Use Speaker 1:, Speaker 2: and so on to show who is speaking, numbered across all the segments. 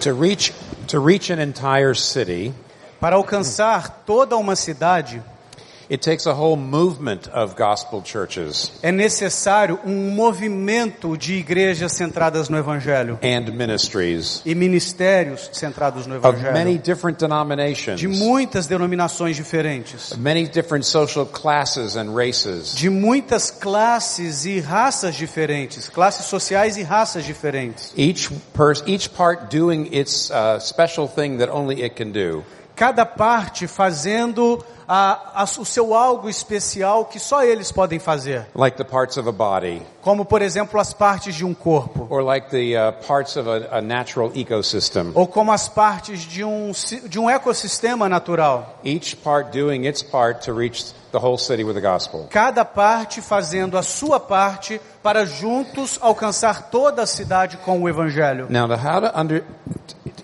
Speaker 1: To reach, to reach an entire city,
Speaker 2: Para alcançar toda uma cidade,
Speaker 1: it takes a whole movement of gospel churches
Speaker 2: é necessário um movimento de igrejas centradas no Evangelho
Speaker 1: and ministries
Speaker 2: e ministérios centrados no
Speaker 1: of many
Speaker 2: Evangelho
Speaker 1: different denominations,
Speaker 2: de muitas denominações diferentes,
Speaker 1: many different social classes and races.
Speaker 2: de muitas classes e raças diferentes, classes sociais e raças diferentes.
Speaker 1: Each each part doing its uh, special thing that only it can do.
Speaker 2: Cada parte fazendo a- a- o seu algo especial que só eles podem fazer,
Speaker 1: like the parts of a body,
Speaker 2: como por exemplo as partes de um corpo.
Speaker 1: or like the uh, parts of a, a natural ecosystem.
Speaker 2: ou como as partes de um, de um ecossistema natural.
Speaker 1: Each part doing its part to reach the whole city with the gospel.
Speaker 2: Cada parte fazendo a sua parte para juntos alcançar toda a cidade com o evangelho.
Speaker 1: Now, how to under,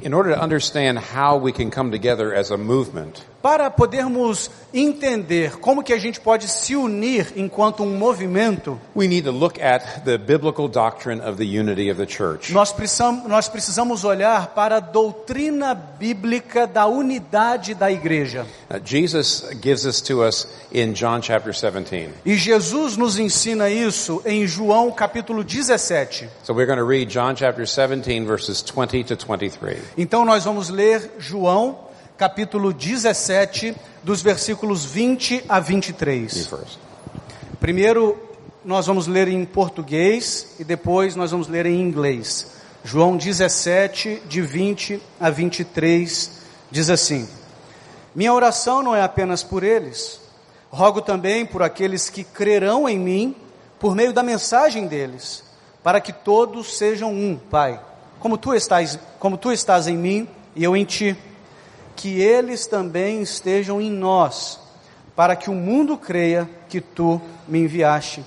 Speaker 1: in order to understand how we can come together as a movement,
Speaker 2: Para podermos entender como que a gente pode se unir enquanto um movimento,
Speaker 1: we need to look at the biblical doctrine of the unity of the church.
Speaker 2: nós precisamos, nós precisamos olhar para a doutrina bíblica da unidade da igreja.
Speaker 1: Uh, Jesus gives this to us in John chapter 17.
Speaker 2: E Jesus nos ensina isso em João capítulo 17.
Speaker 1: So we're going to read John chapter 17 verses 20 to 23.
Speaker 2: Então nós vamos ler João, capítulo 17, dos versículos 20 a
Speaker 1: You
Speaker 2: 23.
Speaker 1: first.
Speaker 2: Primeiro nós vamos ler em português e depois nós vamos ler em inglês. João 17, de 20 a 23, diz assim: Minha oração não é apenas por eles, rogo também por aqueles que crerão em mim por meio da mensagem deles, para que todos sejam um, Pai, como tu estás, como tu estás em mim e eu em ti, que eles também estejam em nós, para que o mundo creia que tu me enviaste.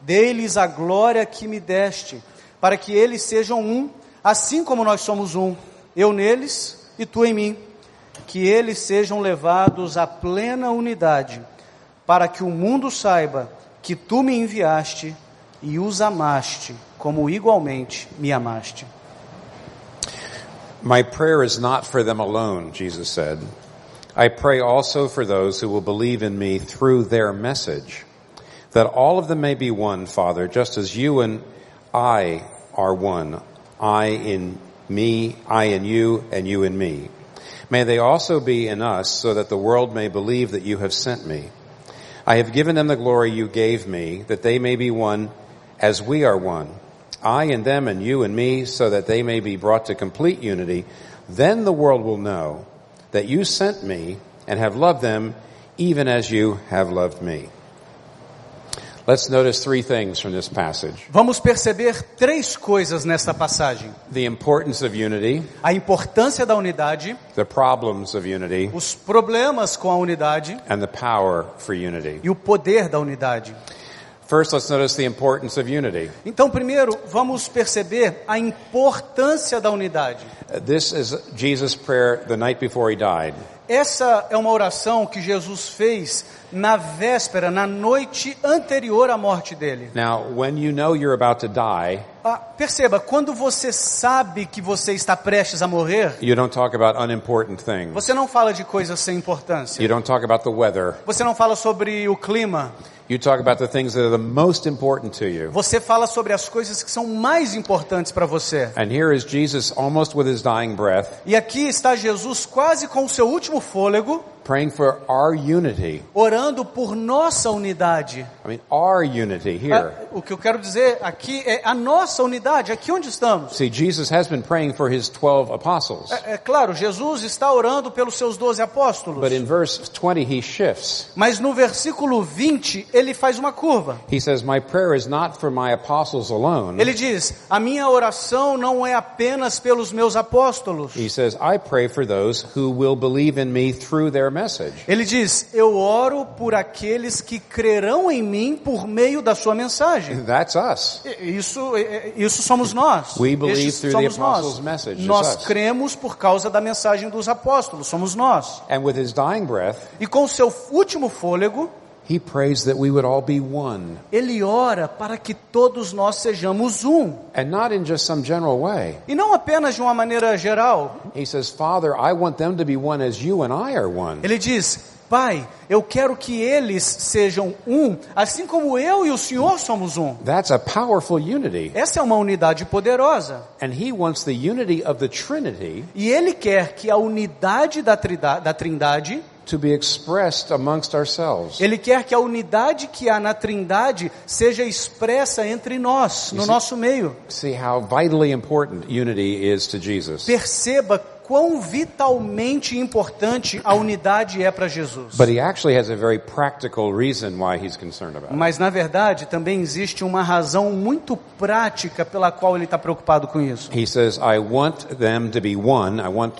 Speaker 2: Dei-lhes a glória que me deste, para que eles sejam um, assim como nós somos um, eu neles e tu em mim. Que eles sejam levados à plena unidade, para que o mundo saiba que tu me enviaste e os amaste, como igualmente me amaste.
Speaker 1: My prayer is not for them alone, Jesus said. I pray also for those who will believe in me through their message, that all of them may be one, Father, just as you and I are one. I in me, I in you, and you in me. May they also be in us, so that the world may believe that you have sent me. I have given them the glory you gave me, that they may be one as we are one. I and them and you and me, so that they may be brought to complete unity. Then the world will know that you sent me and have loved them even as you have loved me. Let's notice three things from this passage.
Speaker 2: Vamos perceber três coisas nesta passagem:
Speaker 1: The importance of unity,
Speaker 2: a importância da unidade,
Speaker 1: the problems of unity,
Speaker 2: os problemas com a unidade
Speaker 1: and the power for unity.
Speaker 2: e o poder da unidade.
Speaker 1: First, let's notice the importance of unity.
Speaker 2: Então, primeiro, vamos perceber a importância da unidade.
Speaker 1: Uh, This is Jesus' prayer the night before he died.
Speaker 2: Essa é uma oração que Jesus fez na véspera, na noite anterior à morte dele.
Speaker 1: Now, when you know you're about to die,
Speaker 2: Ah, perceba, quando você sabe que você está prestes a morrer,
Speaker 1: you don't talk about unimportant things.
Speaker 2: você não fala de coisas sem importância.
Speaker 1: You don't talk about the weather.
Speaker 2: Você não fala sobre o clima.
Speaker 1: You talk about the things that are the most important to you.
Speaker 2: Você fala sobre as coisas que são mais importantes para você.
Speaker 1: And here is Jesus almost with his dying breath,
Speaker 2: E aqui está Jesus quase com o seu último fôlego,
Speaker 1: praying for our unity.
Speaker 2: orando por nossa unidade.
Speaker 1: I mean, our unity here.
Speaker 2: Ah, O que eu quero dizer aqui é a nossa unidade, aqui onde estamos.
Speaker 1: See, Jesus has been praying for his 12 apostles.
Speaker 2: É, é claro, Jesus está orando pelos seus doze apóstolos.
Speaker 1: But in verse 20, he shifts.
Speaker 2: Mas no versículo 20, ele faz uma curva.
Speaker 1: He says, My prayer is not for my apostles alone.
Speaker 2: Ele diz: A minha oração não é apenas pelos meus apóstolos.
Speaker 1: He says, I pray for those who will believe in me through their.
Speaker 2: Ele diz: Eu oro por aqueles que crerão em mim por meio da sua mensagem.
Speaker 1: That's us.
Speaker 2: Isso, isso somos nós.
Speaker 1: We believe
Speaker 2: Estes
Speaker 1: through the
Speaker 2: somos nós.
Speaker 1: apostles' message.
Speaker 2: Nós cremos por causa da mensagem dos apóstolos. Somos nós.
Speaker 1: And with his dying breath,
Speaker 2: E com seu último fôlego,
Speaker 1: He prays that we would all be one.
Speaker 2: Ele ora para que todos nós sejamos um.
Speaker 1: And not in just some general way.
Speaker 2: E não apenas de uma maneira geral.
Speaker 1: He says, Father, I want them to be one as you and I are one.
Speaker 2: Ele diz: Pai, eu quero que eles sejam um, assim como eu e o Senhor somos um.
Speaker 1: That's a powerful unity.
Speaker 2: Essa é uma unidade poderosa.
Speaker 1: And he wants the unity of the Trinity
Speaker 2: E ele quer que a unidade da, trida- da Trindade,
Speaker 1: to be expressed amongst ourselves.
Speaker 2: ele quer que a unidade que há na Trindade seja expressa entre nós, no nosso meio.
Speaker 1: See how vitally important unity is to Jesus.
Speaker 2: Perceba quão vitalmente importante a unidade é para Jesus.
Speaker 1: But he actually has a very practical reason why he's concerned about it.
Speaker 2: Mas na verdade também existe uma razão muito prática pela qual ele está preocupado com isso.
Speaker 1: He says, I want them to be one. I want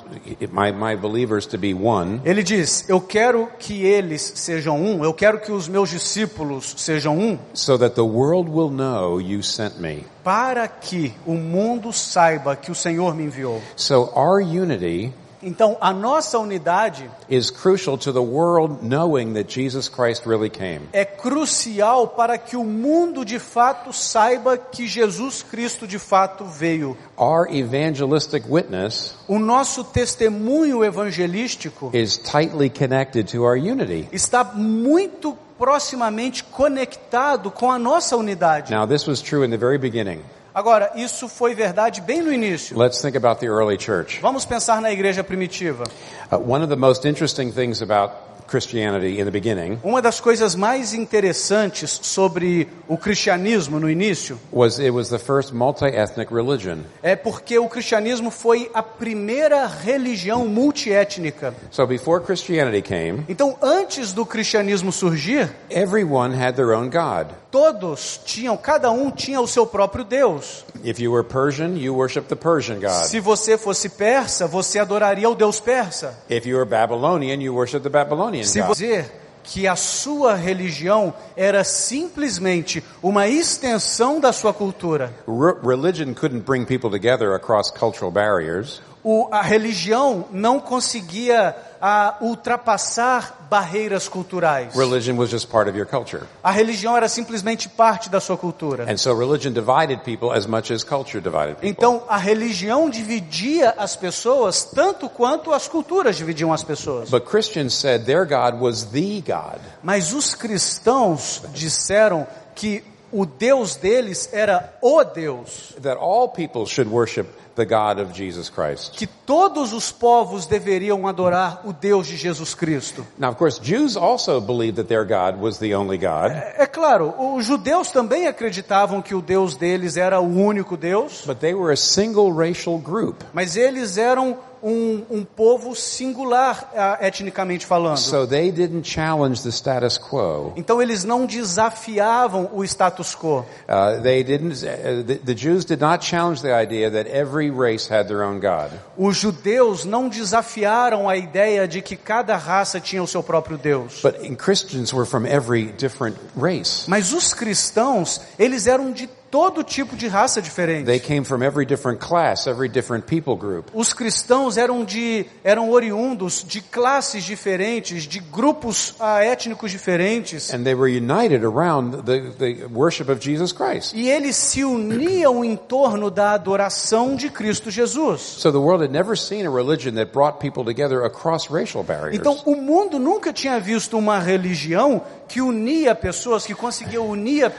Speaker 1: my, my believers to be one
Speaker 2: Ele diz: Eu quero que eles sejam um, eu quero que os meus discípulos sejam um,
Speaker 1: so that the world will know you sent me.
Speaker 2: Para que o mundo saiba que o Senhor me enviou.
Speaker 1: So our unity
Speaker 2: Então, a nossa unidade
Speaker 1: is crucial to the world knowing that Jesus Christ really came.
Speaker 2: é crucial para que o mundo de fato saiba que Jesus Cristo de fato veio.
Speaker 1: Our evangelistic witness
Speaker 2: O nosso testemunho evangelístico
Speaker 1: is tightly connected to our unity.
Speaker 2: está muito proximamente conectado com a nossa unidade.
Speaker 1: Now, this was true in the very beginning.
Speaker 2: Agora, isso foi verdade bem no início.
Speaker 1: Let's think about the early church.
Speaker 2: Vamos pensar na igreja primitiva.
Speaker 1: Uh, one of the most interesting things about Christianity in the beginning
Speaker 2: Uma das coisas mais interessantes sobre o cristianismo no início
Speaker 1: was it was the first multi-ethnic religion.
Speaker 2: é porque o cristianismo foi a primeira religião multiétnica.
Speaker 1: So before Christianity came,
Speaker 2: Então, antes do cristianismo surgir,
Speaker 1: everyone had their own God.
Speaker 2: todos tinham, cada um tinha o seu próprio Deus.
Speaker 1: If you were Persian, you worshiped the Persian God.
Speaker 2: Se você fosse persa, você adoraria o Deus persa.
Speaker 1: If you were Babylonian, you worshiped the Babylonian
Speaker 2: Se
Speaker 1: God.
Speaker 2: você dizer que a sua religião era simplesmente uma extensão da sua cultura,
Speaker 1: Re- religion couldn't bring people together across cultural barriers.
Speaker 2: O, a religião não conseguia ah, ultrapassar barreiras culturais.
Speaker 1: Religion was just part of your culture.
Speaker 2: A religião era simplesmente parte da sua cultura.
Speaker 1: And so religion divided people as much as culture divided people.
Speaker 2: Então, a religião dividia as pessoas tanto quanto as culturas dividiam as pessoas.
Speaker 1: But Christians said their God was the God.
Speaker 2: Mas os cristãos disseram que o Deus deles era o Deus.
Speaker 1: That all people should worship the God of Jesus Christ.
Speaker 2: Que todos os povos deveriam adorar o Deus de Jesus Cristo.
Speaker 1: Now, of course, Jews also believed that their God was the only God,
Speaker 2: É claro, os judeus também acreditavam que o Deus deles era o único Deus,
Speaker 1: but they were a single racial group.
Speaker 2: mas eles eram um, um povo singular, etnicamente falando.
Speaker 1: So they didn't challenge the status quo.
Speaker 2: Então eles não desafiavam o status quo.
Speaker 1: Uh, they didn't. Uh, the, the Jews did not challenge the idea that every race had their own God.
Speaker 2: Os judeus não desafiaram a ideia de que cada raça tinha o seu próprio Deus.
Speaker 1: But Christians were from every different race.
Speaker 2: Mas os cristãos, eles eram de todo tipo de raça
Speaker 1: They
Speaker 2: diferente.
Speaker 1: came from every different class, every different people group.
Speaker 2: Os cristãos eram de eram oriundos de classes diferentes, de grupos ah, étnicos diferentes.
Speaker 1: And they were united around the, the worship of Jesus Christ.
Speaker 2: E eles se uniam em torno da adoração de Cristo Jesus.
Speaker 1: So the world had never seen a religion that brought people together across racial barriers.
Speaker 2: Então, o mundo nunca tinha visto uma religião que unia pessoas, que conseguia unir,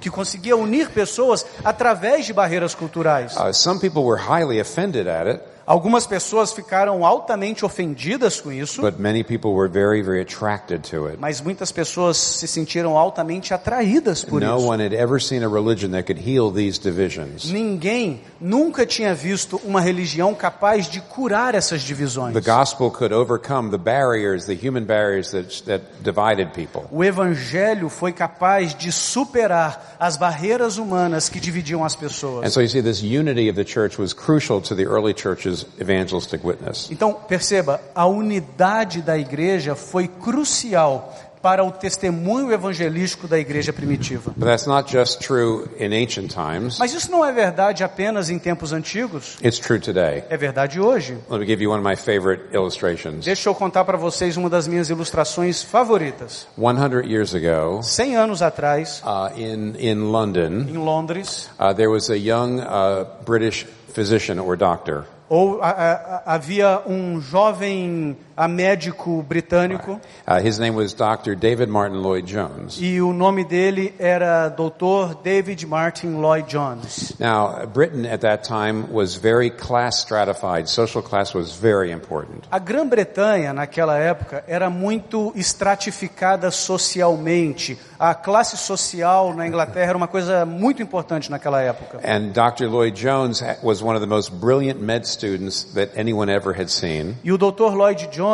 Speaker 2: que conseguia unir pessoas através de barreiras culturais.
Speaker 1: Uh, some people were highly offended at it,
Speaker 2: Algumas pessoas ficaram altamente ofendidas com isso,
Speaker 1: but many people were very, very attracted to it.
Speaker 2: mas muitas pessoas se sentiram altamente atraídas por
Speaker 1: No
Speaker 2: isso.
Speaker 1: one had ever seen a religion that could heal these divisions.
Speaker 2: Ninguém nunca tinha visto uma religião capaz de curar essas divisões.
Speaker 1: The gospel could overcome the barriers, the human barriers that, that divided people.
Speaker 2: O evangelho foi capaz de superar as barreiras humanas que dividiam as
Speaker 1: And
Speaker 2: pessoas.
Speaker 1: so you see, this unity of the church was crucial to the early evangelistic witness.
Speaker 2: Então, perceba, a unidade da igreja foi crucial para o testemunho evangelístico da igreja primitiva.
Speaker 1: But that's not just true in ancient times.
Speaker 2: Mas isso não é verdade apenas em tempos antigos,
Speaker 1: It's true today.
Speaker 2: é verdade hoje.
Speaker 1: Let me give you one of my favorite illustrations.
Speaker 2: Deixa eu contar para vocês uma das minhas ilustrações favoritas.
Speaker 1: 100 years ago,
Speaker 2: 100 anos atrás,
Speaker 1: uh, in, in London,
Speaker 2: em Londres,
Speaker 1: uh, there was a young uh, British physician or doctor.
Speaker 2: Ou, a- a- havia um jovem a médico britânico
Speaker 1: Uh, his name was Dr. David Martin Lloyd Jones.
Speaker 2: e o nome dele era Dr. David Martin Lloyd Jones.
Speaker 1: Now, Britain at that time was very class stratified. Social class was very important.
Speaker 2: A Grã-Bretanha, naquela época, era muito estratificada socialmente. A classe social na Inglaterra era uma coisa muito importante naquela época.
Speaker 1: And Dr. Lloyd Jones was one of the most brilliant med students that anyone ever had seen.
Speaker 2: E o Dr. Lloyd Jones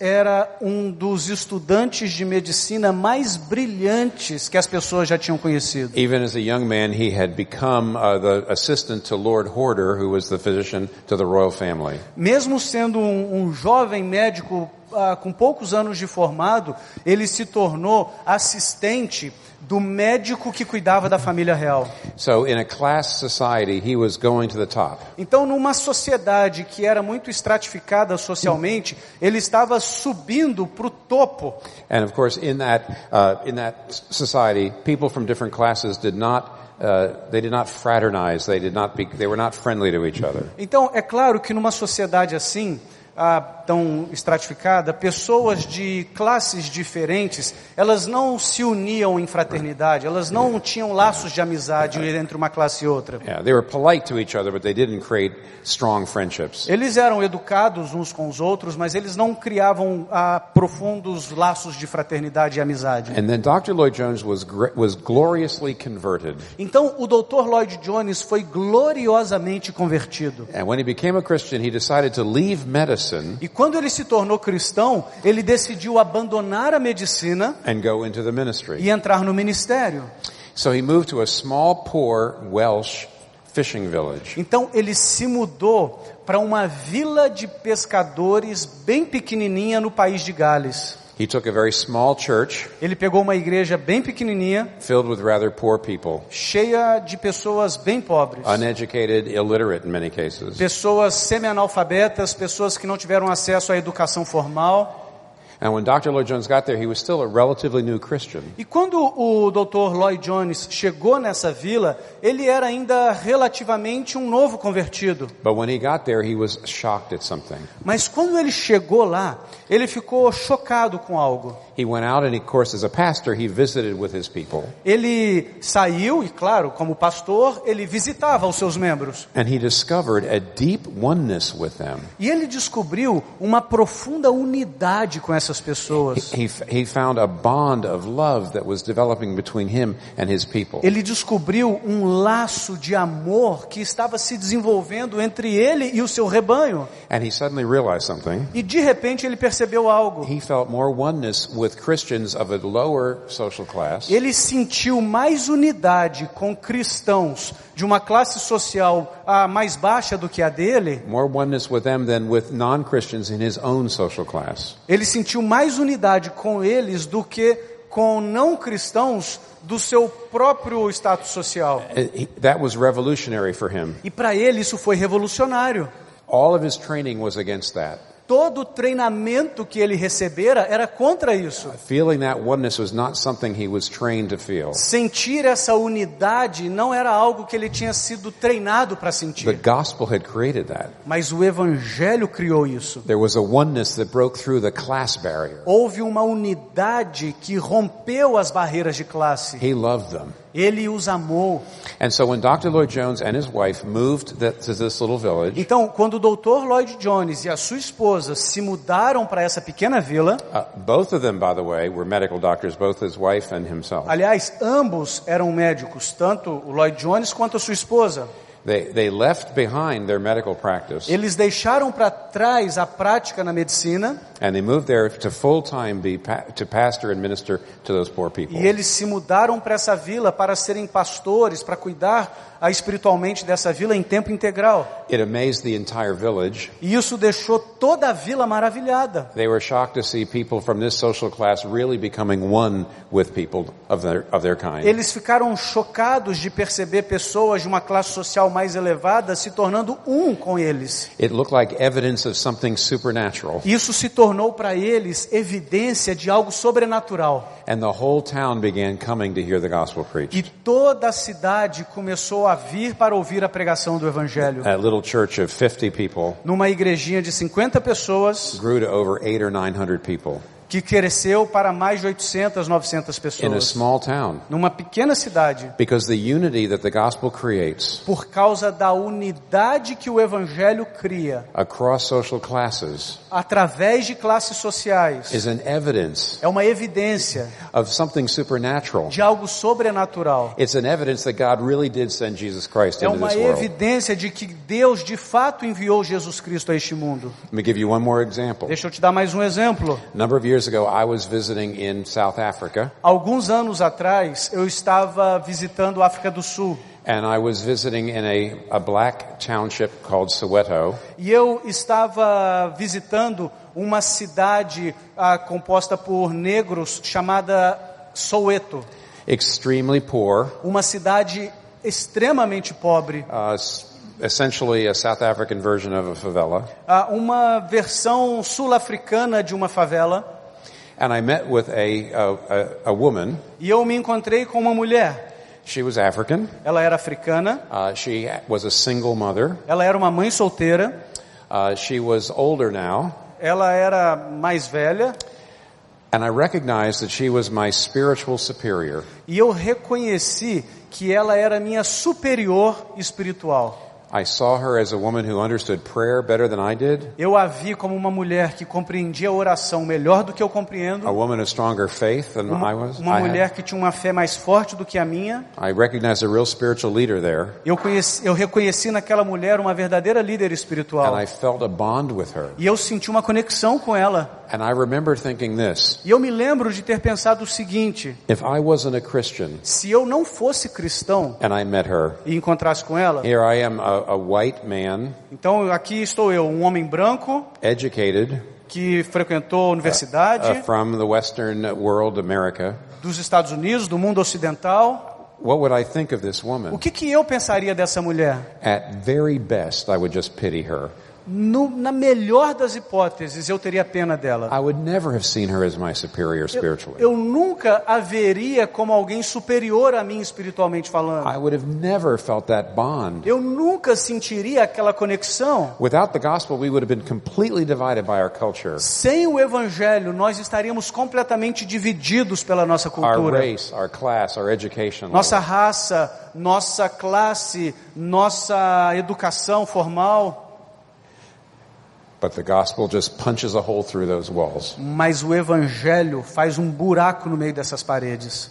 Speaker 2: era um dos estudantes de medicina mais brilhantes que as pessoas já tinham conhecido.
Speaker 1: Even as a young man, he had become uh, the assistant to Lord Horder, who was the physician to the royal family.
Speaker 2: Mesmo sendo um, um jovem médico ah, com poucos anos de formado, ele se tornou assistente do médico que cuidava da família real.
Speaker 1: So in a class society, he was going to the top.
Speaker 2: Então, numa sociedade que era muito estratificada socialmente, ele estava subindo para o topo.
Speaker 1: And of course, in that, uh, in that society, people from different classes did not, uh, they did not fraternize. They did not be, they were not friendly to each other.
Speaker 2: Então, é claro que numa sociedade assim, ah, tão estratificada, pessoas de classes diferentes, elas não se uniam em fraternidade, elas não tinham laços de amizade entre uma classe e outra.
Speaker 1: Yeah, they were polite to each other, but they didn't create strong friendships.
Speaker 2: Eles eram educados uns com os outros, mas eles não criavam ah, profundos laços de fraternidade e amizade.
Speaker 1: And then Dr. Lloyd Jones was, gr- was gloriously converted.
Speaker 2: Então, o Dr. Lloyd Jones foi gloriosamente convertido.
Speaker 1: And when he became a Christian, he decided to leave medicine
Speaker 2: E quando ele se tornou cristão, ele decidiu abandonar a medicina
Speaker 1: and go into the ministry.
Speaker 2: e entrar no ministério.
Speaker 1: So he moved to a small, poor Welsh fishing village.
Speaker 2: Então ele se mudou para uma vila de pescadores bem pequenininha no país de Gales.
Speaker 1: He took a very small church
Speaker 2: Ele pegou uma igreja bem pequenininha,
Speaker 1: filled with rather poor people,
Speaker 2: cheia de pessoas bem pobres.
Speaker 1: uneducated, illiterate in many cases.
Speaker 2: Pessoas semi-analfabetas, pessoas que não tiveram acesso à educação formal.
Speaker 1: And when Dr. Lloyd Jones got there, he was still a relatively new Christian.
Speaker 2: E quando o Dr. Lloyd Jones chegou nessa vila, ele era ainda relativamente um novo convertido.
Speaker 1: But when he got there, he was shocked at something.
Speaker 2: Mas quando ele chegou lá, ele ficou chocado com algo.
Speaker 1: He went out and, of course, as a pastor, he visited with his people.
Speaker 2: Ele saiu e, claro, como pastor, ele visitava os seus membros.
Speaker 1: And he discovered a deep oneness with them.
Speaker 2: E ele descobriu uma profunda unidade com essas pessoas.
Speaker 1: He, he found a bond of love that was developing between him and his people.
Speaker 2: Ele descobriu um laço de amor que estava se desenvolvendo entre ele e o seu rebanho.
Speaker 1: And he suddenly realized something.
Speaker 2: E de repente ele percebeu algo.
Speaker 1: He felt more oneness with Christians of a lower social class
Speaker 2: Ele sentiu mais unidade com cristãos de uma classe social ah, mais baixa do que a dele.
Speaker 1: more oneness with them than with non-Christians in his own social class.
Speaker 2: Ele sentiu mais unidade com eles do que com não cristãos do seu próprio status social.
Speaker 1: Uh, That was revolutionary for him.
Speaker 2: E para ele isso foi revolucionário.
Speaker 1: All of his training was against that.
Speaker 2: Todo o treinamento que ele recebera era contra isso.
Speaker 1: Feeling that oneness was not something he was trained to feel.
Speaker 2: Sentir essa unidade não era algo que ele tinha sido treinado para
Speaker 1: The
Speaker 2: sentir.
Speaker 1: gospel had created that.
Speaker 2: Mas o evangelho criou isso.
Speaker 1: There was a oneness that broke through the class barrier.
Speaker 2: Houve uma unidade que rompeu as barreiras de classe.
Speaker 1: He loved them.
Speaker 2: Ele os amou.
Speaker 1: And so when Dr. Lloyd Jones and his wife moved that, to this little village,
Speaker 2: Então, quando o Dr. Lloyd Jones e a sua esposa se mudaram para essa pequena vila,
Speaker 1: uh, both of them, by the way, were medical doctors, both his wife and himself.
Speaker 2: aliás, ambos eram médicos, tanto o Lloyd Jones quanto a sua esposa.
Speaker 1: They, they left behind their medical practice
Speaker 2: Eles deixaram para trás a prática na medicina
Speaker 1: and they moved there to full time be to pastor and minister to those poor people.
Speaker 2: e eles se mudaram para essa vila para serem pastores, para cuidar espiritualmente dessa vila em tempo integral.
Speaker 1: It amazed the entire village.
Speaker 2: E isso deixou toda a vila maravilhada.
Speaker 1: They were shocked to see people from this social class really becoming one with people of their, of their kind.
Speaker 2: Eles ficaram chocados de perceber pessoas de uma classe social mais elevada se tornando um com eles.
Speaker 1: It looked like evidence of something supernatural.
Speaker 2: Isso se tornou para eles evidência de algo sobrenatural.
Speaker 1: And the whole town began coming to hear the gospel
Speaker 2: E
Speaker 1: preached.
Speaker 2: toda a cidade começou a vir para ouvir a pregação do evangelho.
Speaker 1: A little church of 50 people
Speaker 2: Numa igrejinha de 50 pessoas
Speaker 1: grew to over eight or 900 people
Speaker 2: que cresceu para mais de 800, 900
Speaker 1: in a
Speaker 2: pessoas.
Speaker 1: small town
Speaker 2: Numa pequena cidade.
Speaker 1: because the unity that the gospel creates
Speaker 2: Por causa da unidade que o evangelho cria
Speaker 1: across social classes
Speaker 2: através de classes sociais.
Speaker 1: is an evidence
Speaker 2: É uma evidência
Speaker 1: of something supernatural.
Speaker 2: de algo sobrenatural.
Speaker 1: It's an evidence that God really did send Jesus Christ
Speaker 2: É
Speaker 1: into
Speaker 2: uma
Speaker 1: this world.
Speaker 2: evidência de que Deus de fato enviou Jesus Cristo a este mundo.
Speaker 1: Let me give you one more example.
Speaker 2: Deixa eu te dar mais um exemplo.
Speaker 1: Number of years ago, I was visiting in South Africa,
Speaker 2: Alguns anos atrás, eu estava visitando a África do Sul.
Speaker 1: And I was visiting in a, a black township called Soweto,
Speaker 2: e eu estava visitando uma cidade ah, composta por negros chamada Soweto,
Speaker 1: extremely poor,
Speaker 2: uma cidade extremamente pobre,
Speaker 1: uh, essentially a South African version of a favela.
Speaker 2: ah, uma versão sul-africana de uma favela.
Speaker 1: And I met with a, a, a, woman.
Speaker 2: E eu me encontrei com uma mulher.
Speaker 1: She was African.
Speaker 2: Ela era africana,
Speaker 1: Uh, she was a single mother.
Speaker 2: ela era uma mãe solteira,
Speaker 1: Uh, she was older now.
Speaker 2: ela era mais velha,
Speaker 1: And I recognized that she was my spiritual superior.
Speaker 2: e eu reconheci que ela era minha superior espiritual.
Speaker 1: I saw her as a woman who understood prayer better than I did,
Speaker 2: Eu a vi como uma mulher que compreendia a oração melhor do que eu
Speaker 1: a
Speaker 2: compreendo,
Speaker 1: woman of stronger faith than I
Speaker 2: uma,
Speaker 1: was.
Speaker 2: uma mulher
Speaker 1: had.
Speaker 2: que tinha uma fé mais forte do que a minha.
Speaker 1: I recognized a real spiritual leader there,
Speaker 2: Eu, conheci, eu reconheci naquela mulher uma verdadeira líder espiritual.
Speaker 1: and I felt a bond with her.
Speaker 2: E eu senti uma conexão com ela.
Speaker 1: And I remember thinking this,
Speaker 2: E eu me lembro de ter pensado o seguinte:
Speaker 1: if I wasn't a Christian
Speaker 2: se eu não fosse cristão
Speaker 1: and I met her,
Speaker 2: e encontrasse com ela,
Speaker 1: here I am, a, a white man,
Speaker 2: então aqui estou eu, um homem branco
Speaker 1: educated,
Speaker 2: que frequentou a universidade
Speaker 1: uh, from the Western world, America.
Speaker 2: dos Estados Unidos, do mundo ocidental.
Speaker 1: What would I think of this
Speaker 2: O
Speaker 1: woman?
Speaker 2: que, que eu pensaria dessa mulher?
Speaker 1: At very best, I would just pity her.
Speaker 2: No- na melhor das hipóteses, eu teria pena dela.
Speaker 1: I would never have seen her as my superior spiritually.
Speaker 2: Eu nunca a veria como alguém superior a mim espiritualmente falando. Eu nunca sentiria aquela conexão.
Speaker 1: Without the gospel, we would have been completely divided by our culture,
Speaker 2: Sem o evangelho, nós estaríamos completamente divididos pela nossa
Speaker 1: our
Speaker 2: cultura.
Speaker 1: race, our class, our education.
Speaker 2: Nossa raça, nossa classe, nossa educação formal.
Speaker 1: But the gospel just punches a hole through those walls.
Speaker 2: Mas o evangelho faz um buraco no meio dessas paredes.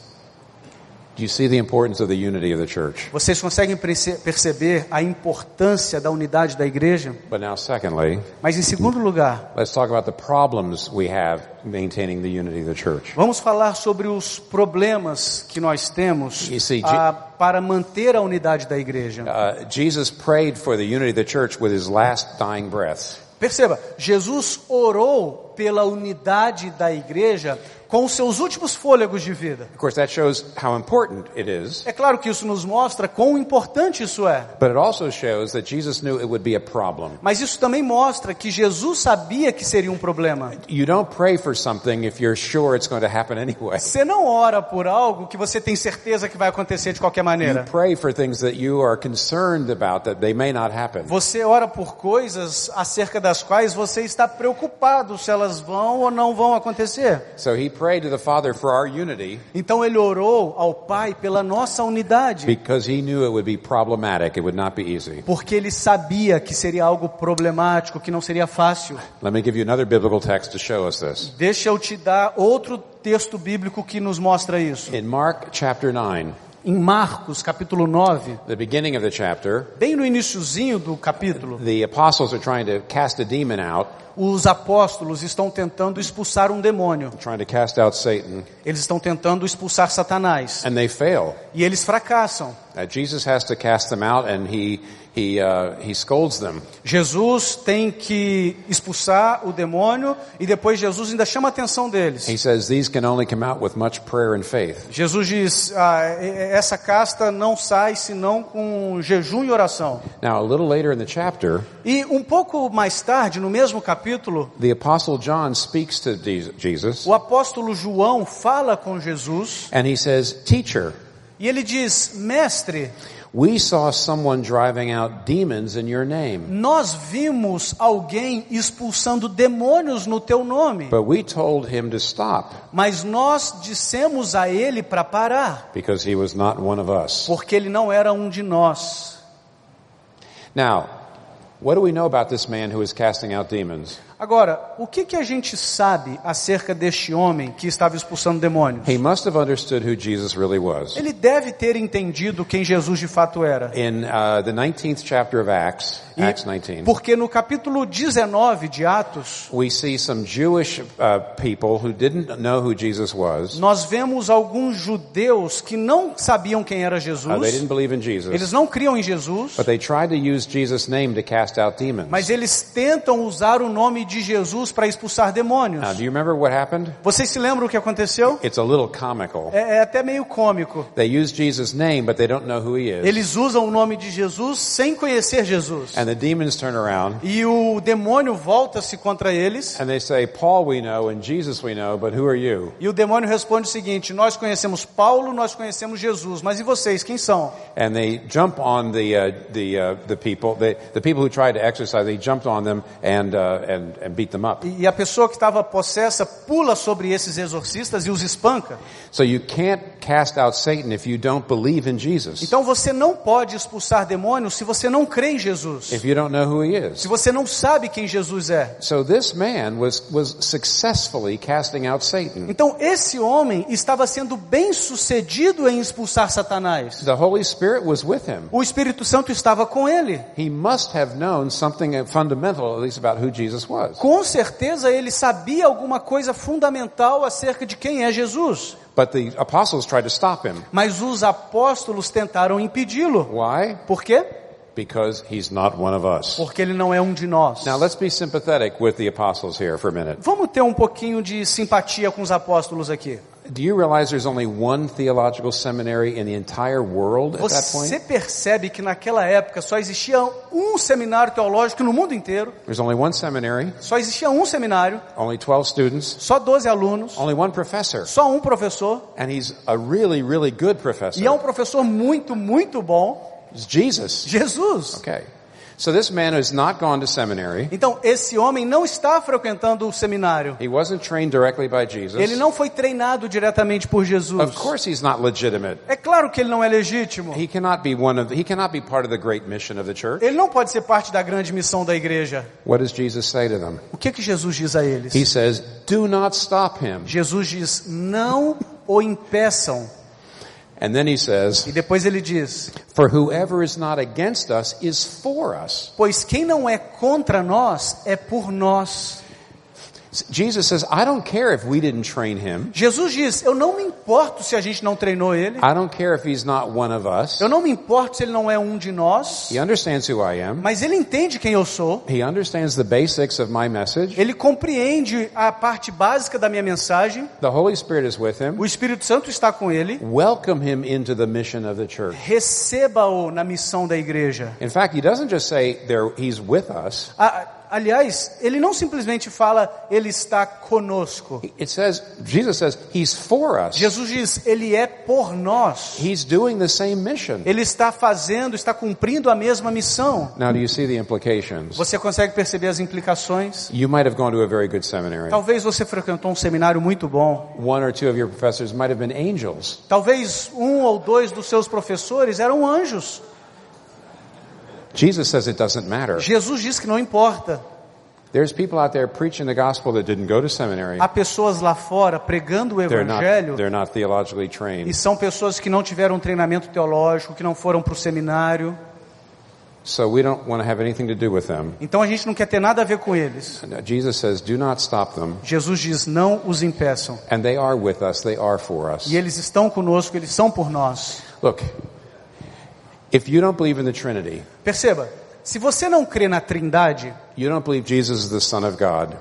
Speaker 1: Do you see the importance of the unity of the church?
Speaker 2: Vocês conseguem perce- perceber a importância da unidade da igreja?
Speaker 1: But now, secondly,
Speaker 2: Mas em segundo lugar,
Speaker 1: let's talk about the problems we have maintaining the unity of the church.
Speaker 2: vamos falar sobre os problemas que nós temos
Speaker 1: You see, Je-
Speaker 2: ah, para manter a unidade da igreja.
Speaker 1: Uh, Jesus prayed for the unity of the church with his last dying breath.
Speaker 2: Perceba, Jesus orou pela unidade da igreja com os seus últimos fôlegos de vida.
Speaker 1: Of course, that shows how important it is,
Speaker 2: É claro que isso nos mostra quão importante isso é.
Speaker 1: but it also shows that Jesus knew it would be a problem.
Speaker 2: Mas isso também mostra que Jesus sabia que seria um problema.
Speaker 1: You don't pray for something if you're sure it's going to happen anyway.
Speaker 2: Você não ora por algo que você tem certeza que vai acontecer de qualquer
Speaker 1: You
Speaker 2: maneira.
Speaker 1: pray for things that you are concerned about that they may not happen.
Speaker 2: Você ora por coisas acerca das quais você está preocupado se elas vão ou não vão acontecer.
Speaker 1: So he prayed to the Father for our unity
Speaker 2: Então ele orou ao Pai pela nossa unidade,
Speaker 1: because he knew it would be problematic. It would not be easy.
Speaker 2: porque ele sabia que seria algo problemático, que não seria fácil.
Speaker 1: Let me give you another biblical text to show us this.
Speaker 2: Deixa eu te dar outro texto bíblico que nos mostra isso.
Speaker 1: In Mark chapter 9,
Speaker 2: Em Marcos, capítulo 9,
Speaker 1: the beginning of the chapter,
Speaker 2: bem no iniciozinho do capítulo,
Speaker 1: the apostles are trying to cast a demon out,
Speaker 2: os apóstolos estão tentando expulsar um demônio.
Speaker 1: trying to cast out Satan,
Speaker 2: Eles estão tentando expulsar Satanás.
Speaker 1: and they fail.
Speaker 2: E eles fracassam.
Speaker 1: Uh, Jesus has to cast them out, and he he uh, he scolds them.
Speaker 2: Jesus tem que expulsar o demônio e depois Jesus ainda chama a atenção deles.
Speaker 1: He says these can only come out with much prayer and faith.
Speaker 2: Jesus diz: ah, essa casta não sai senão com jejum e oração.
Speaker 1: Now, a little later in the chapter,
Speaker 2: E um pouco mais tarde, no mesmo capítulo,
Speaker 1: the apostle John speaks to Je- Jesus,
Speaker 2: o apóstolo João fala com Jesus
Speaker 1: and he says, "Teacher,
Speaker 2: e ele diz: Mestre,
Speaker 1: we saw someone driving out demons in your name,
Speaker 2: nós vimos alguém expulsando demônios no teu nome,
Speaker 1: but we told him to stop
Speaker 2: mas nós dissemos a ele para parar,
Speaker 1: because he was not one of us."
Speaker 2: porque ele não era um de nós.
Speaker 1: Now, what do we know about this man who is casting out demons?
Speaker 2: Agora, o que, que a gente sabe acerca deste homem que estava expulsando demônios?
Speaker 1: He must have understood who Jesus really was.
Speaker 2: Ele deve ter entendido quem Jesus de fato era.
Speaker 1: In uh, the 19th chapter of Acts,
Speaker 2: E-
Speaker 1: Acts 19,
Speaker 2: porque no capítulo 19 de Atos,
Speaker 1: we see some Jewish uh, people who didn't know who Jesus was.
Speaker 2: nós vemos alguns judeus que não sabiam quem era
Speaker 1: Uh, they
Speaker 2: Jesus,
Speaker 1: didn't believe in Jesus,
Speaker 2: eles não criam em Jesus,
Speaker 1: but they tried to use Jesus' name to cast out demons.
Speaker 2: mas eles tentam usar o nome de Jesus para expulsar demônios.
Speaker 1: Now, do you remember what happened?
Speaker 2: Vocês se lembram o que aconteceu?
Speaker 1: It's a little comical.
Speaker 2: É, é até meio cômico.
Speaker 1: They use Jesus' name, but they don't know who he is.
Speaker 2: Eles usam o nome de Jesus sem conhecer Jesus.
Speaker 1: And the demons turn around
Speaker 2: E o demônio volta-se contra eles.
Speaker 1: and they say, Paul we know and Jesus we know, but who are you?
Speaker 2: E o demônio responde o seguinte: Nós conhecemos Paulo, nós conhecemos Jesus, mas e vocês, quem são?
Speaker 1: And they jump on the uh, the uh, the people the the people who tried to exorcise. They jumped on them and uh, and and beat them up.
Speaker 2: E a pessoa que estava possessa pula sobre esses exorcistas e os espanca.
Speaker 1: So you can't cast out Satan if you don't believe in Jesus.
Speaker 2: Então você não pode expulsar demônios se você não crê em Jesus.
Speaker 1: If you don't know who he
Speaker 2: Se
Speaker 1: is.
Speaker 2: você não sabe quem Jesus é.
Speaker 1: So this man was was successfully casting out Satan.
Speaker 2: Então esse homem estava sendo bem sucedido em expulsar Satanás.
Speaker 1: The Holy Spirit was with him.
Speaker 2: O Espírito Santo estava com ele.
Speaker 1: He must have known something fundamental, at least about who Jesus was.
Speaker 2: Com certeza ele sabia alguma coisa fundamental acerca de quem é Jesus.
Speaker 1: But the apostles tried to stop him.
Speaker 2: Mas os apóstolos tentaram impedi-lo.
Speaker 1: Why?
Speaker 2: Por quê?
Speaker 1: Because he's not one of us.
Speaker 2: Porque ele não é um de nós.
Speaker 1: Now let's be sympathetic with the apostles here for a minute.
Speaker 2: Vamos ter um pouquinho de simpatia com os apóstolos aqui.
Speaker 1: Do you realize there's only one theological seminary in the entire world at that
Speaker 2: Você
Speaker 1: point?
Speaker 2: percebe que naquela época só existia um seminário teológico no mundo inteiro,
Speaker 1: There's only one seminary,
Speaker 2: só existia um seminário,
Speaker 1: only 12 students,
Speaker 2: só 12 alunos,
Speaker 1: only one professor.
Speaker 2: só um professor,
Speaker 1: And he's a really, really good professor.
Speaker 2: e é um professor muito, muito bom,
Speaker 1: It's Jesus.
Speaker 2: Jesus.
Speaker 1: Okay. So this man has not gone to seminary.
Speaker 2: Então, esse homem não está frequentando o seminário.
Speaker 1: He wasn't trained directly by Jesus.
Speaker 2: Ele não foi treinado diretamente por Jesus.
Speaker 1: Of course he's not legitimate.
Speaker 2: É claro que ele não é legítimo.
Speaker 1: He cannot be one of the, he cannot be part of the great mission of the church.
Speaker 2: Ele não pode ser parte da grande missão da igreja.
Speaker 1: What does Jesus say to them?
Speaker 2: O que que Jesus diz a eles?
Speaker 1: He says, "Do not stop him."
Speaker 2: Jesus diz: "Não o impeçam".
Speaker 1: And then he says,
Speaker 2: E depois ele diz:
Speaker 1: "For whoever is not against us is for us."
Speaker 2: "Pois quem não é contra nós é por nós".
Speaker 1: Jesus says, "I don't care if we didn't train him.
Speaker 2: Jesus diz: "Eu não me importo se a gente não treinou ele.
Speaker 1: I don't care if he's not one of us.
Speaker 2: Eu não me importo se ele não é um de nós,
Speaker 1: He understands who I am.
Speaker 2: mas ele entende quem eu sou.
Speaker 1: He understands the basics of my message.
Speaker 2: Ele compreende a parte básica da minha mensagem.
Speaker 1: The Holy Spirit is with him.
Speaker 2: O Espírito Santo está com ele.
Speaker 1: Welcome him into the mission of the church."
Speaker 2: Receba-o na missão da igreja.
Speaker 1: In fact, he doesn't just say there he's with us.
Speaker 2: A- aliás, ele não simplesmente fala ele está conosco.
Speaker 1: It says Jesus says he's for us.
Speaker 2: Jesus diz ele é por nós.
Speaker 1: He's doing the same mission.
Speaker 2: Ele está fazendo, está cumprindo a mesma missão.
Speaker 1: Now, do you see the implications?
Speaker 2: Você consegue perceber as implicações?
Speaker 1: You might have gone to a very good seminary.
Speaker 2: Talvez você frequentou um seminário muito bom.
Speaker 1: One or two of your professors might have been angels.
Speaker 2: Talvez um ou dois dos seus professores eram anjos.
Speaker 1: Jesus says it doesn't matter.
Speaker 2: Jesus diz que não importa.
Speaker 1: There's people out there preaching the gospel that didn't go to seminary.
Speaker 2: Há pessoas lá fora pregando o
Speaker 1: They're not,
Speaker 2: evangelho
Speaker 1: they're not theologically
Speaker 2: e
Speaker 1: trained.
Speaker 2: são pessoas que não tiveram treinamento teológico, que não foram para o seminário.
Speaker 1: So we don't want to have anything to do with them.
Speaker 2: Então a gente não quer ter nada a ver com eles.
Speaker 1: Uh, Jesus says, do not stop them.
Speaker 2: Jesus diz: não os impeçam.
Speaker 1: And they are with us. They are for us.
Speaker 2: E eles estão conosco, eles são por nós.
Speaker 1: Look, if you don't believe in the Trinity,
Speaker 2: Perceba, se você não crê na Trindade,
Speaker 1: you don't believe Jesus is the Son of God,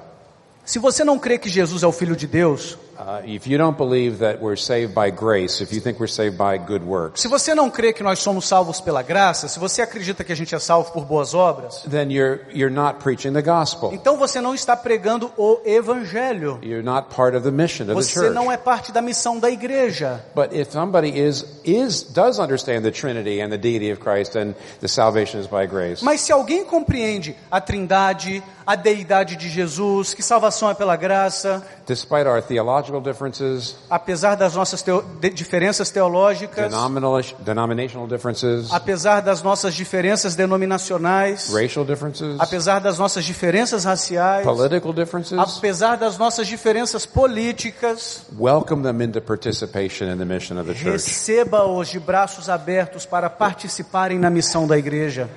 Speaker 2: se você não crê que Jesus é o Filho de Deus,
Speaker 1: if you don't believe that we're saved by grace, if you think we're saved by good works,
Speaker 2: se você não crê que nós somos salvos pela graça, se você acredita que a gente é salvo por boas obras,
Speaker 1: then you're, you're not preaching the gospel.
Speaker 2: então você não está pregando o Evangelho.
Speaker 1: You're not part of the mission of the
Speaker 2: Você
Speaker 1: church.
Speaker 2: não é parte da missão da igreja.
Speaker 1: But if somebody is, is, does understand the Trinity and the deity of Christ and the salvation is by grace,
Speaker 2: Mas se alguém compreende a Trindade, a deidade de Jesus, que salvação é pela graça,
Speaker 1: despite our theological differences,
Speaker 2: apesar das nossas teo- de- diferenças teológicas,
Speaker 1: denominational, denominational differences,
Speaker 2: apesar das nossas diferenças denominacionais,
Speaker 1: racial differences,
Speaker 2: apesar das nossas diferenças raciais,
Speaker 1: political differences,
Speaker 2: apesar das nossas diferenças políticas,
Speaker 1: welcome them into participation in the mission of the church.
Speaker 2: receba-os de braços abertos para participarem na missão da igreja.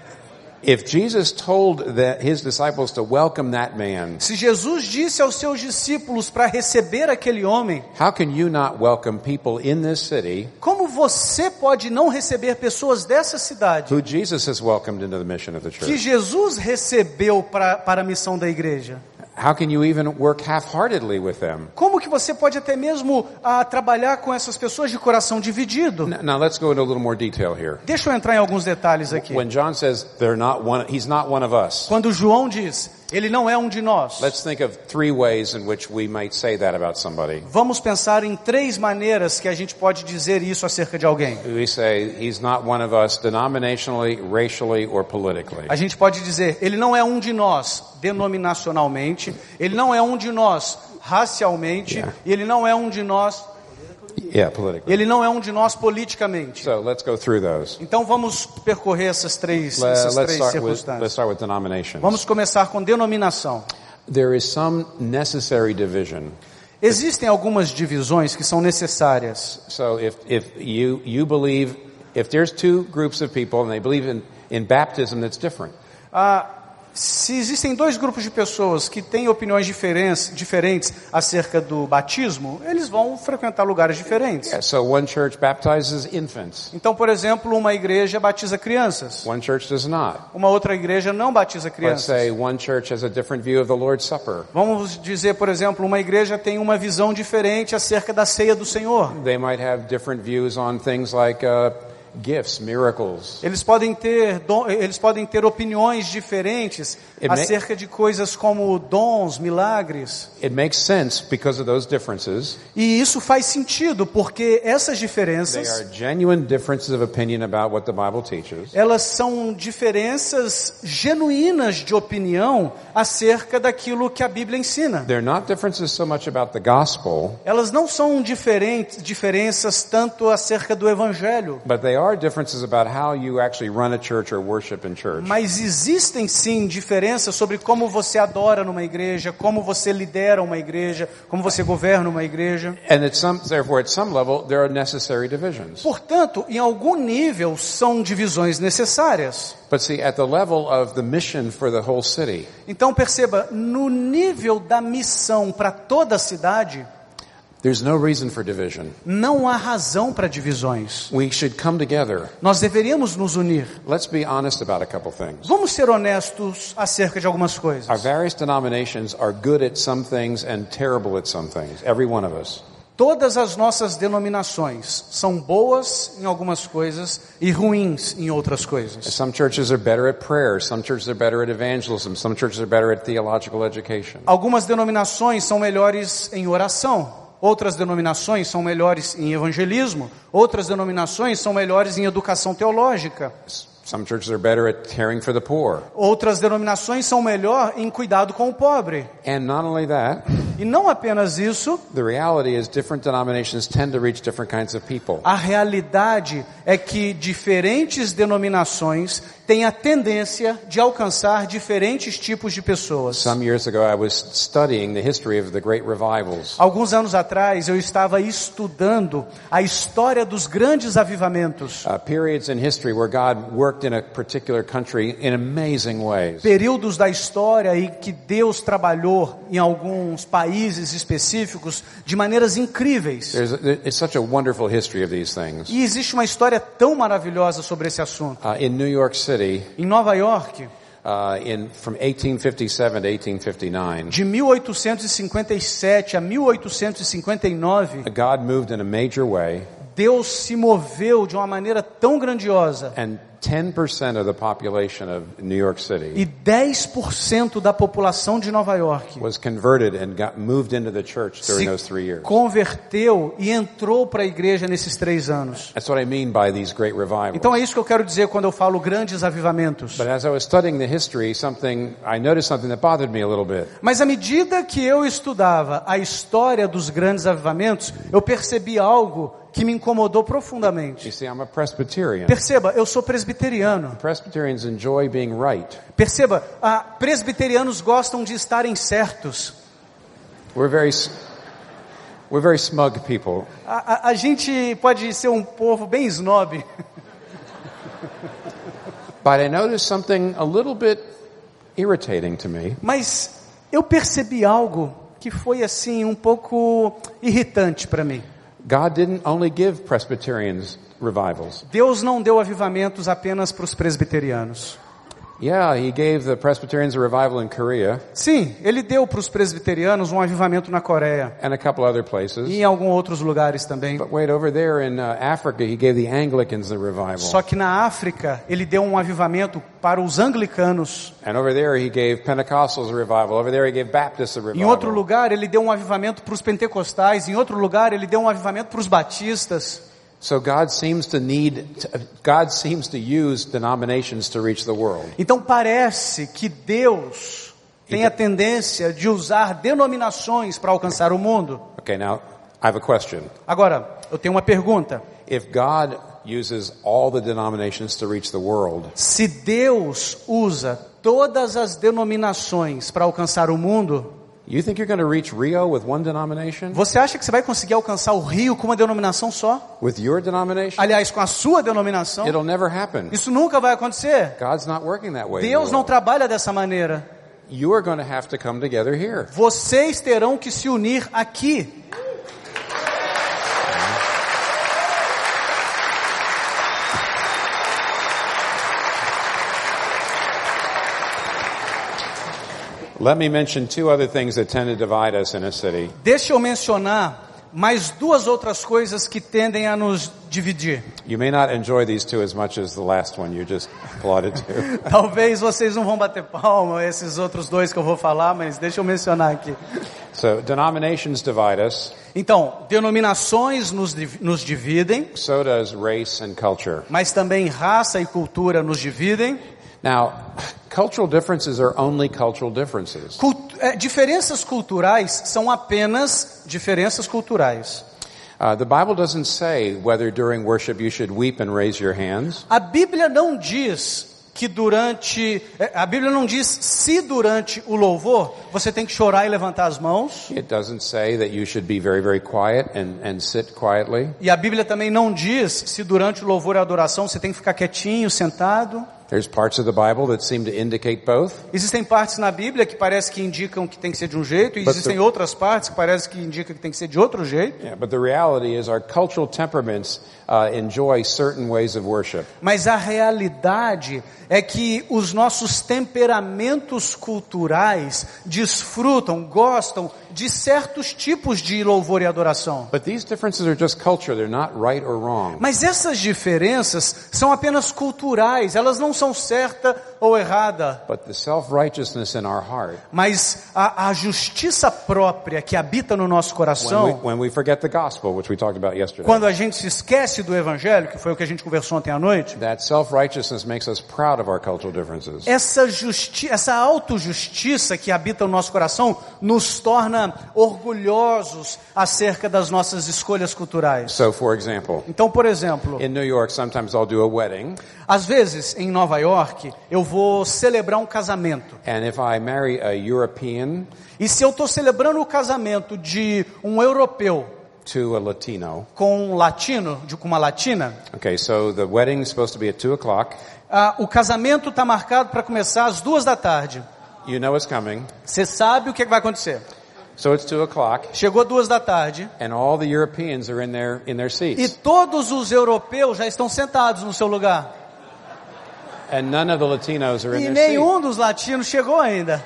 Speaker 1: If Jesus told that his disciples to welcome that man,
Speaker 2: Se Jesus disse aos seus discípulos para receber aquele homem,
Speaker 1: how can you not welcome people in this city
Speaker 2: como você pode não receber pessoas dessa cidade
Speaker 1: who Jesus has welcomed into the mission of the
Speaker 2: que
Speaker 1: church?
Speaker 2: Jesus recebeu pra, para a missão da igreja?
Speaker 1: How can you even work half-heartedly with them?
Speaker 2: Como que você pode até mesmo ah, trabalhar com essas pessoas de coração dividido?
Speaker 1: N- Now let's go into a little more detail here.
Speaker 2: Deixa eu entrar em alguns detalhes aqui.
Speaker 1: When John says they're not one, he's not one of us.
Speaker 2: Quando João diz, ele não é um de nós.
Speaker 1: Let's think of three ways in which we might say that about somebody.
Speaker 2: Vamos pensar em três maneiras que a gente pode dizer isso acerca de alguém.
Speaker 1: We say he's not one of us denominationally, racially, or politically.
Speaker 2: A gente pode dizer, ele não é um de nós denominacionalmente, ele não é um de nós racialmente,
Speaker 1: Yeah.
Speaker 2: e ele não é um de nós,
Speaker 1: Yeah, politically.
Speaker 2: ele não é um de nós politicamente.
Speaker 1: So let's go through those.
Speaker 2: Então vamos percorrer essas três, essas
Speaker 1: let's
Speaker 2: três
Speaker 1: start with let's
Speaker 2: circunstâncias.
Speaker 1: start with denominations.
Speaker 2: Vamos começar com denominação.
Speaker 1: There is some necessary division.
Speaker 2: Existem algumas divisões que são necessárias.
Speaker 1: So if if you you believe if there's two groups of people and they believe in in baptism that's different.
Speaker 2: Ah, se existem dois grupos de pessoas que têm opiniões diferentes, diferentes acerca do batismo, eles vão frequentar lugares diferentes.
Speaker 1: Yeah, so one church baptizes infants.
Speaker 2: Então, por exemplo, uma igreja batiza crianças,
Speaker 1: One church does not.
Speaker 2: uma outra igreja não batiza
Speaker 1: Let's
Speaker 2: crianças.
Speaker 1: say one church has a different view of the Lord's Supper.
Speaker 2: Vamos dizer, por exemplo, uma igreja tem uma visão diferente acerca da ceia do Senhor.
Speaker 1: They might have different views on things like uh, gifts, miracles.
Speaker 2: Eles podem ter eles podem ter opiniões diferentes acerca de coisas como dons, milagres.
Speaker 1: It makes sense because of those differences.
Speaker 2: E isso faz sentido porque essas
Speaker 1: They
Speaker 2: diferenças
Speaker 1: are genuine differences of opinion about what the Bible teaches.
Speaker 2: elas são diferenças genuínas de opinião acerca daquilo que a Bíblia ensina.
Speaker 1: They're not differences so much about the gospel,
Speaker 2: Elas não são diferentes, diferenças tanto acerca do evangelho,
Speaker 1: but they are differences about how you actually run a church or worship in church.
Speaker 2: mas existem sim diferenças sobre como você adora numa igreja, como você lidera uma igreja, como você governa uma igreja.
Speaker 1: And at some, therefore, at some level, there are necessary divisions.
Speaker 2: Portanto, em algum nível são divisões necessárias.
Speaker 1: But see, at the level of the mission for the whole city,
Speaker 2: Então perceba, no nível da missão para toda a cidade,
Speaker 1: there's no reason for division.
Speaker 2: não há razão para divisões.
Speaker 1: We should come together.
Speaker 2: Nós deveríamos nos unir.
Speaker 1: Let's be honest about a couple things.
Speaker 2: Vamos ser honestos acerca de algumas coisas.
Speaker 1: Our various denominations are good at some things and terrible at some things. Every one of us.
Speaker 2: Todas as nossas denominações são boas em algumas coisas e ruins em outras coisas.
Speaker 1: Some churches are better at prayer. Some churches are better at evangelism. Some churches are better at theological education.
Speaker 2: Algumas denominações são melhores em oração, outras denominações são melhores em evangelismo, outras denominações são melhores em educação teológica.
Speaker 1: Some churches are better at caring for the poor.
Speaker 2: Outras denominações são melhor em cuidado com o pobre.
Speaker 1: And not only that,
Speaker 2: E não apenas isso,
Speaker 1: The reality is different denominations tend to reach different kinds of people.
Speaker 2: a realidade é que diferentes denominações têm a tendência de alcançar diferentes tipos de pessoas.
Speaker 1: Some years ago, I was studying the history of the great revivals.
Speaker 2: Alguns anos atrás eu estava estudando a história dos grandes avivamentos.
Speaker 1: Uh, periods in history where God worked in a particular country in amazing ways.
Speaker 2: Períodos da história em que Deus trabalhou em alguns países específicos de maneiras incríveis.
Speaker 1: There's a, it's such a wonderful history of these things.
Speaker 2: E existe uma história tão maravilhosa sobre esse assunto.
Speaker 1: Uh, in New York City,
Speaker 2: Em Nova York,
Speaker 1: uh, in from 1857 to 1859,
Speaker 2: de 1857 a 1859,
Speaker 1: God moved in a major way,
Speaker 2: Deus se moveu de uma maneira tão grandiosa
Speaker 1: and 10% of the population of New York City
Speaker 2: e 10% da população de Nova York
Speaker 1: was converted and got moved into the church during
Speaker 2: se
Speaker 1: those three years.
Speaker 2: converteu e entrou para a igreja nesses três anos.
Speaker 1: That's what I mean by these great revivals.
Speaker 2: Então é isso que eu quero dizer quando eu falo grandes avivamentos.
Speaker 1: But as I was studying the history, something I noticed something that bothered me a little bit.
Speaker 2: Mas à medida que eu estudava a história dos grandes avivamentos, eu percebi algo que me incomodou profundamente. Perceba, eu sou presbiteriano.
Speaker 1: Presbyterians enjoy being right.
Speaker 2: Perceba, ah, presbiterianos gostam de estarem certos.
Speaker 1: We're very, we're very smug people.
Speaker 2: A, a- a gente pode ser um povo bem snob,
Speaker 1: But I noticed something a little bit irritating to me.
Speaker 2: mas eu percebi algo que foi assim um pouco irritante para mim.
Speaker 1: God didn't only give Presbyterians revivals.
Speaker 2: Deus não deu avivamentos apenas para os presbiterianos.
Speaker 1: Yeah, He gave the Presbyterians a revival in Korea
Speaker 2: Sim, ele deu para os presbiterianos um avivamento na Coreia
Speaker 1: and a couple other
Speaker 2: e
Speaker 1: places.
Speaker 2: em alguns outros lugares também.
Speaker 1: But wait, over there in uh, Africa, He gave the Anglicans the revival.
Speaker 2: Só que na África ele deu um avivamento para os anglicanos.
Speaker 1: And over there, He gave Pentecostals a revival. Over there, He gave Baptists a
Speaker 2: Em
Speaker 1: revival.
Speaker 2: outro lugar ele deu um avivamento para os pentecostais. Em outro lugar ele deu um avivamento para os batistas.
Speaker 1: So God seems to need, God seems to use denominations to reach the world.
Speaker 2: Então parece que Deus tem a tendência de usar denominações para alcançar o mundo.
Speaker 1: Okay, now I have a question.
Speaker 2: Agora, eu tenho uma pergunta.
Speaker 1: If God uses all the denominations to reach the world,
Speaker 2: Se Deus usa todas as denominações para alcançar o mundo,
Speaker 1: you think you're going to reach Rio with one denomination?
Speaker 2: você acha que você vai conseguir alcançar o Rio com uma denominação só?
Speaker 1: With your denomination?
Speaker 2: Aliás, com a sua denominação?
Speaker 1: It'll never happen.
Speaker 2: Isso nunca vai acontecer.
Speaker 1: God's not working that way.
Speaker 2: Deus não trabalha dessa maneira.
Speaker 1: You are going to have to come together here.
Speaker 2: Vocês terão que se unir aqui.
Speaker 1: Let me mention two other things that tend to divide us in a city.
Speaker 2: Deixa eu mencionar mais duas outras coisas que tendem a nos dividir.
Speaker 1: You may not enjoy these two as much as the last one you just applauded to.
Speaker 2: Talvez vocês não vão bater palma esses outros dois que eu vou falar, mas deixa eu mencionar aqui.
Speaker 1: So denominations divide us.
Speaker 2: Então, denominações nos, nos dividem,
Speaker 1: So does race and culture.
Speaker 2: mas também raça e cultura nos dividem.
Speaker 1: Now, cultural differences are only cultural differences.
Speaker 2: Cult- é, diferenças culturais são apenas diferenças culturais.
Speaker 1: Uh, the Bible doesn't say whether during worship you should weep and raise your hands.
Speaker 2: A Bíblia não diz que durante, é, a Bíblia não diz se durante o louvor você tem que chorar e levantar as mãos.
Speaker 1: It doesn't say that you should be very, very quiet and, and sit quietly.
Speaker 2: E a Bíblia também não diz se durante o louvor e a adoração você tem que ficar quietinho, sentado.
Speaker 1: There's parts of the Bible that seem to indicate both.
Speaker 2: Existem partes na Bíblia que parece que indicam que tem que ser de um jeito, e existem
Speaker 1: the-
Speaker 2: outras partes que parece que indicam que tem que ser de outro jeito.
Speaker 1: Yeah, but the reality is our cultural temperaments uh, enjoy certain ways of worship.
Speaker 2: Mas a realidade é que os nossos temperamentos culturais desfrutam, gostam de certos tipos de louvor e adoração.
Speaker 1: But these differences are just culture. They're not right or wrong.
Speaker 2: Mas essas diferenças são apenas culturais, elas não são certa ou errada.
Speaker 1: But the self-righteousness in our heart,
Speaker 2: Mas a, a justiça própria que habita no nosso
Speaker 1: when we,
Speaker 2: coração,
Speaker 1: when we gospel,
Speaker 2: quando a gente se esquece do evangelho, que foi o que a gente conversou ontem à noite, essa justi essa autojustiça que habita no nosso coração nos torna orgulhosos acerca das nossas escolhas culturais.
Speaker 1: So, for example,
Speaker 2: Então, por exemplo,
Speaker 1: in New York, sometimes I'll do a wedding,
Speaker 2: às vezes em Nova York eu vou celebrar um casamento.
Speaker 1: and if I marry a European
Speaker 2: E se eu estou celebrando o casamento de um europeu
Speaker 1: to a Latino,
Speaker 2: com um latino, de com uma latina,
Speaker 1: okay, so the wedding's supposed to be at 2 o'clock.
Speaker 2: ah, o casamento está marcado para começar às duas da tarde.
Speaker 1: You know it's coming.
Speaker 2: Você sabe o que vai acontecer.
Speaker 1: So it's 2 o'clock,
Speaker 2: Chegou duas da tarde
Speaker 1: and all the Europeans are in their, in their
Speaker 2: e
Speaker 1: seats.
Speaker 2: todos os europeus já estão sentados no seu lugar.
Speaker 1: And none of the Latinos are in
Speaker 2: E
Speaker 1: their seats.
Speaker 2: nenhum dos latinos chegou ainda.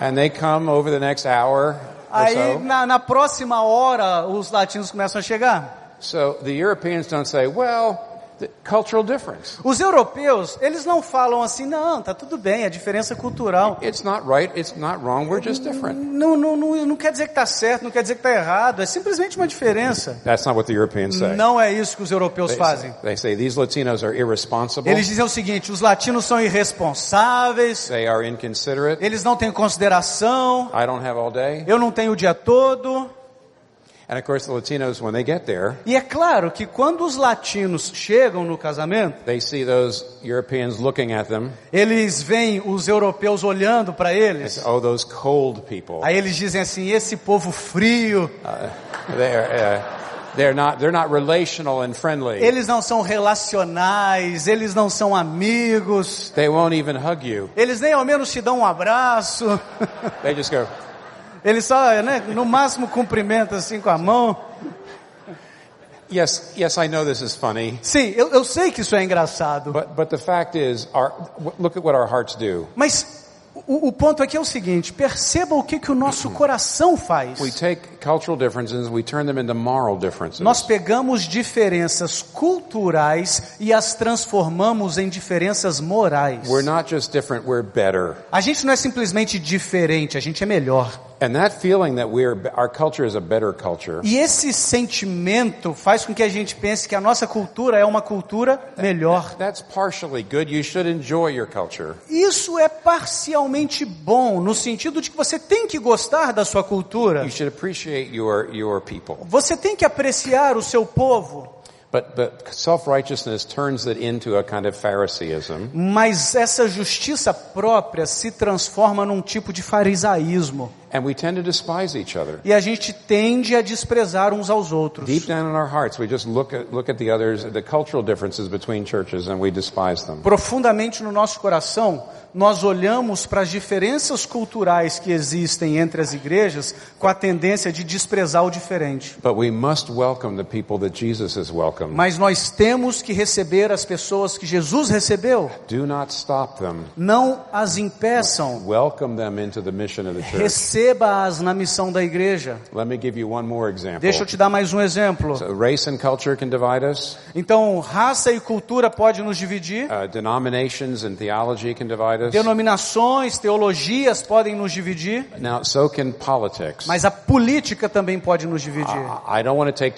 Speaker 1: And they come over the next hour
Speaker 2: Aí
Speaker 1: so.
Speaker 2: na, na próxima hora os latinos começam a chegar.
Speaker 1: So the Europeans don't say, well, cultural difference.
Speaker 2: Os europeus, eles não falam assim, não, tá tudo bem, é diferença cultural.
Speaker 1: It's not right, it's not wrong, we're just different.
Speaker 2: Não, não, não, não quer dizer que está certo, não quer dizer que está errado, é simplesmente uma diferença.
Speaker 1: That's not what the Europeans say.
Speaker 2: Não é isso que os europeus
Speaker 1: They
Speaker 2: fazem.
Speaker 1: say, they say these Latinos are irresponsible,
Speaker 2: Eles dizem o seguinte: os latinos são irresponsáveis,
Speaker 1: they are inconsiderate,
Speaker 2: eles não têm consideração,
Speaker 1: I don't have all day.
Speaker 2: eu não tenho o dia todo.
Speaker 1: And of course the Latinos, when they get there,
Speaker 2: E é claro que quando os latinos chegam no casamento,
Speaker 1: they see those Europeans looking at them,
Speaker 2: eles veem os europeus olhando para
Speaker 1: they
Speaker 2: eles.
Speaker 1: say, oh, those cold people.
Speaker 2: Aí eles dizem assim: esse povo frio,
Speaker 1: They're, uh, they're not, they're not relational and friendly.
Speaker 2: eles não são relacionais, eles não são amigos,
Speaker 1: They won't even hug you.
Speaker 2: eles nem ao menos te dão um abraço.
Speaker 1: They just go,
Speaker 2: Eles só, né, no máximo cumprimentam assim com a mão.
Speaker 1: yes, yes, I know this is funny,
Speaker 2: Sim, eu, eu sei que isso é engraçado.
Speaker 1: but, but the fact is, our, look at what our hearts do.
Speaker 2: Mas o, o ponto aqui é o seguinte: perceba o que, que o nosso coração faz.
Speaker 1: We take cultural differences, we turn them into moral differences.
Speaker 2: Nós pegamos diferenças culturais e as transformamos em diferenças morais.
Speaker 1: We're not just different, we're better.
Speaker 2: A gente não é simplesmente diferente, a gente é melhor.
Speaker 1: And that feeling that we're, our culture is a better culture,
Speaker 2: E esse sentimento faz com que a gente pense que a nossa cultura é uma cultura melhor.
Speaker 1: that's partially good. You should enjoy your culture.
Speaker 2: Isso é parcialmente bom, no sentido de que você tem que gostar da sua cultura.
Speaker 1: You should appreciate your, your people.
Speaker 2: Você tem que apreciar o seu povo.
Speaker 1: But, but self-righteousness turns it into a kind of Phariseeism.
Speaker 2: Mas essa justiça própria se transforma num tipo de farisaísmo.
Speaker 1: And we tend to despise each other.
Speaker 2: E a gente tende a desprezar uns aos outros.
Speaker 1: Deep down in our hearts, we just look at, look at the others, the cultural differences between churches, and we despise them.
Speaker 2: Profundamente no nosso coração, nós olhamos para as diferenças culturais que existem entre as igrejas com a tendência de desprezar o diferente.
Speaker 1: But we must welcome the people that Jesus has welcomed.
Speaker 2: Mas nós temos que receber as pessoas que Jesus recebeu.
Speaker 1: Do not stop them.
Speaker 2: Não as impeçam.
Speaker 1: Welcome them into the mission of the church.
Speaker 2: Receba-as na missão da igreja.
Speaker 1: Let me give you one more example.
Speaker 2: Deixa eu te dar mais um exemplo.
Speaker 1: So race and culture can divide us.
Speaker 2: Então, raça e cultura pode nos dividir.
Speaker 1: Uh.
Speaker 2: Denominações, teologias podem nos dividir.
Speaker 1: Now, so can politics.
Speaker 2: Mas a política também pode nos dividir.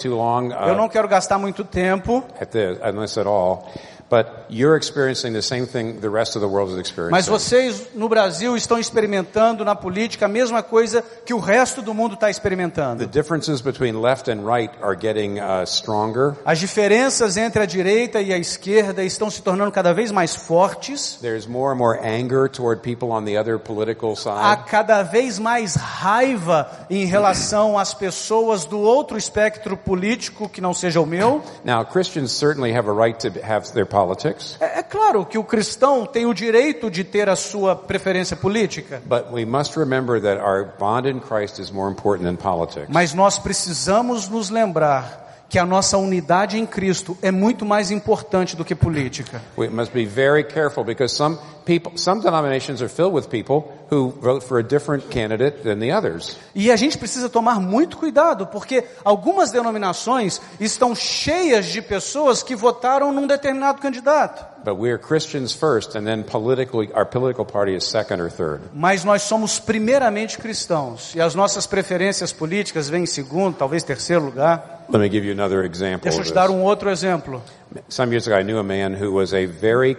Speaker 1: Too long
Speaker 2: Eu
Speaker 1: uh,
Speaker 2: não quero gastar muito tempo,
Speaker 1: at this, this at all, but you're experiencing the same thing the rest of the world is experiencing.
Speaker 2: mas vocês no Brasil estão experimentando na política a mesma coisa que o resto do mundo está
Speaker 1: The
Speaker 2: experimentando.
Speaker 1: differences between left and right are getting uh, stronger.
Speaker 2: As diferenças entre a direita e a esquerda estão se tornando cada vez mais fortes.
Speaker 1: There's more and more anger toward people on the other political
Speaker 2: Há
Speaker 1: side.
Speaker 2: cada vez mais raiva em relação às pessoas do outro espectro político que não seja o meu.
Speaker 1: Now, Christians certainly have a right to have their politics,
Speaker 2: É, é claro que o cristão tem o direito de ter a sua preferência política,
Speaker 1: but we must remember that our bond in Christ is more important than politics.
Speaker 2: mas nós precisamos nos lembrar que a nossa unidade em Cristo é muito mais importante do que política.
Speaker 1: We must be very careful because some people, some denominations are filled with people who vote for a different candidate than the others.
Speaker 2: E a gente precisa tomar muito cuidado, porque algumas denominações estão cheias de pessoas que votaram num determinado candidato.
Speaker 1: But we are Christians first, and then politically, our political party is second or third.
Speaker 2: Mas nós somos primeiramente cristãos, e as nossas preferências políticas vêm em segundo, talvez terceiro lugar.
Speaker 1: Let me give you another example.
Speaker 2: Deixa eu te dar um outro exemplo.
Speaker 1: Some years ago, I knew a man who was a very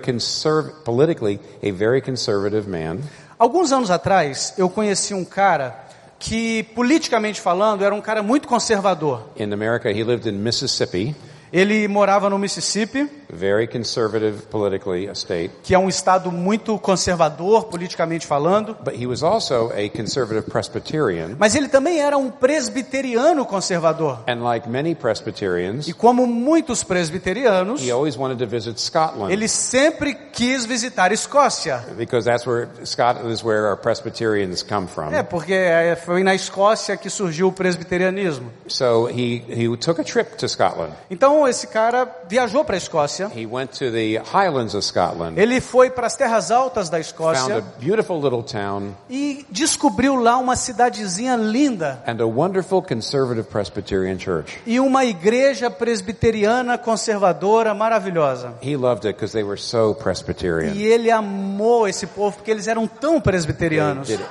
Speaker 1: politically a very conservative man,
Speaker 2: Alguns anos atrás, eu conheci um cara que politicamente falando era um cara muito conservador.
Speaker 1: In America, he lived in Mississippi,
Speaker 2: Ele morava no Mississippi,
Speaker 1: very conservative politically a state,
Speaker 2: que é um estado muito conservador politicamente falando,
Speaker 1: but he was also a conservative Presbyterian.
Speaker 2: mas ele também era um presbiteriano conservador.
Speaker 1: And like many Presbyterians,
Speaker 2: E como muitos presbiterianos,
Speaker 1: he always wanted to visit Scotland
Speaker 2: ele sempre quis visitar a Escócia.
Speaker 1: because that's where Scotland is where our Presbyterians come from.
Speaker 2: É, porque é, foi na Escócia que surgiu o presbiterianismo.
Speaker 1: So he, he took a trip to Scotland.
Speaker 2: Então esse cara viajou para a Escócia.
Speaker 1: He went to the highlands of Scotland,
Speaker 2: Ele foi para as terras altas da
Speaker 1: found a
Speaker 2: Escócia
Speaker 1: beautiful little town
Speaker 2: e descobriu lá uma cidadezinha linda
Speaker 1: and a wonderful conservative Presbyterian church.
Speaker 2: e uma igreja presbiteriana conservadora maravilhosa.
Speaker 1: He loved it because they were so Presbyterian.
Speaker 2: E ele amou esse povo porque eles eram tão presbiterianos.
Speaker 1: They did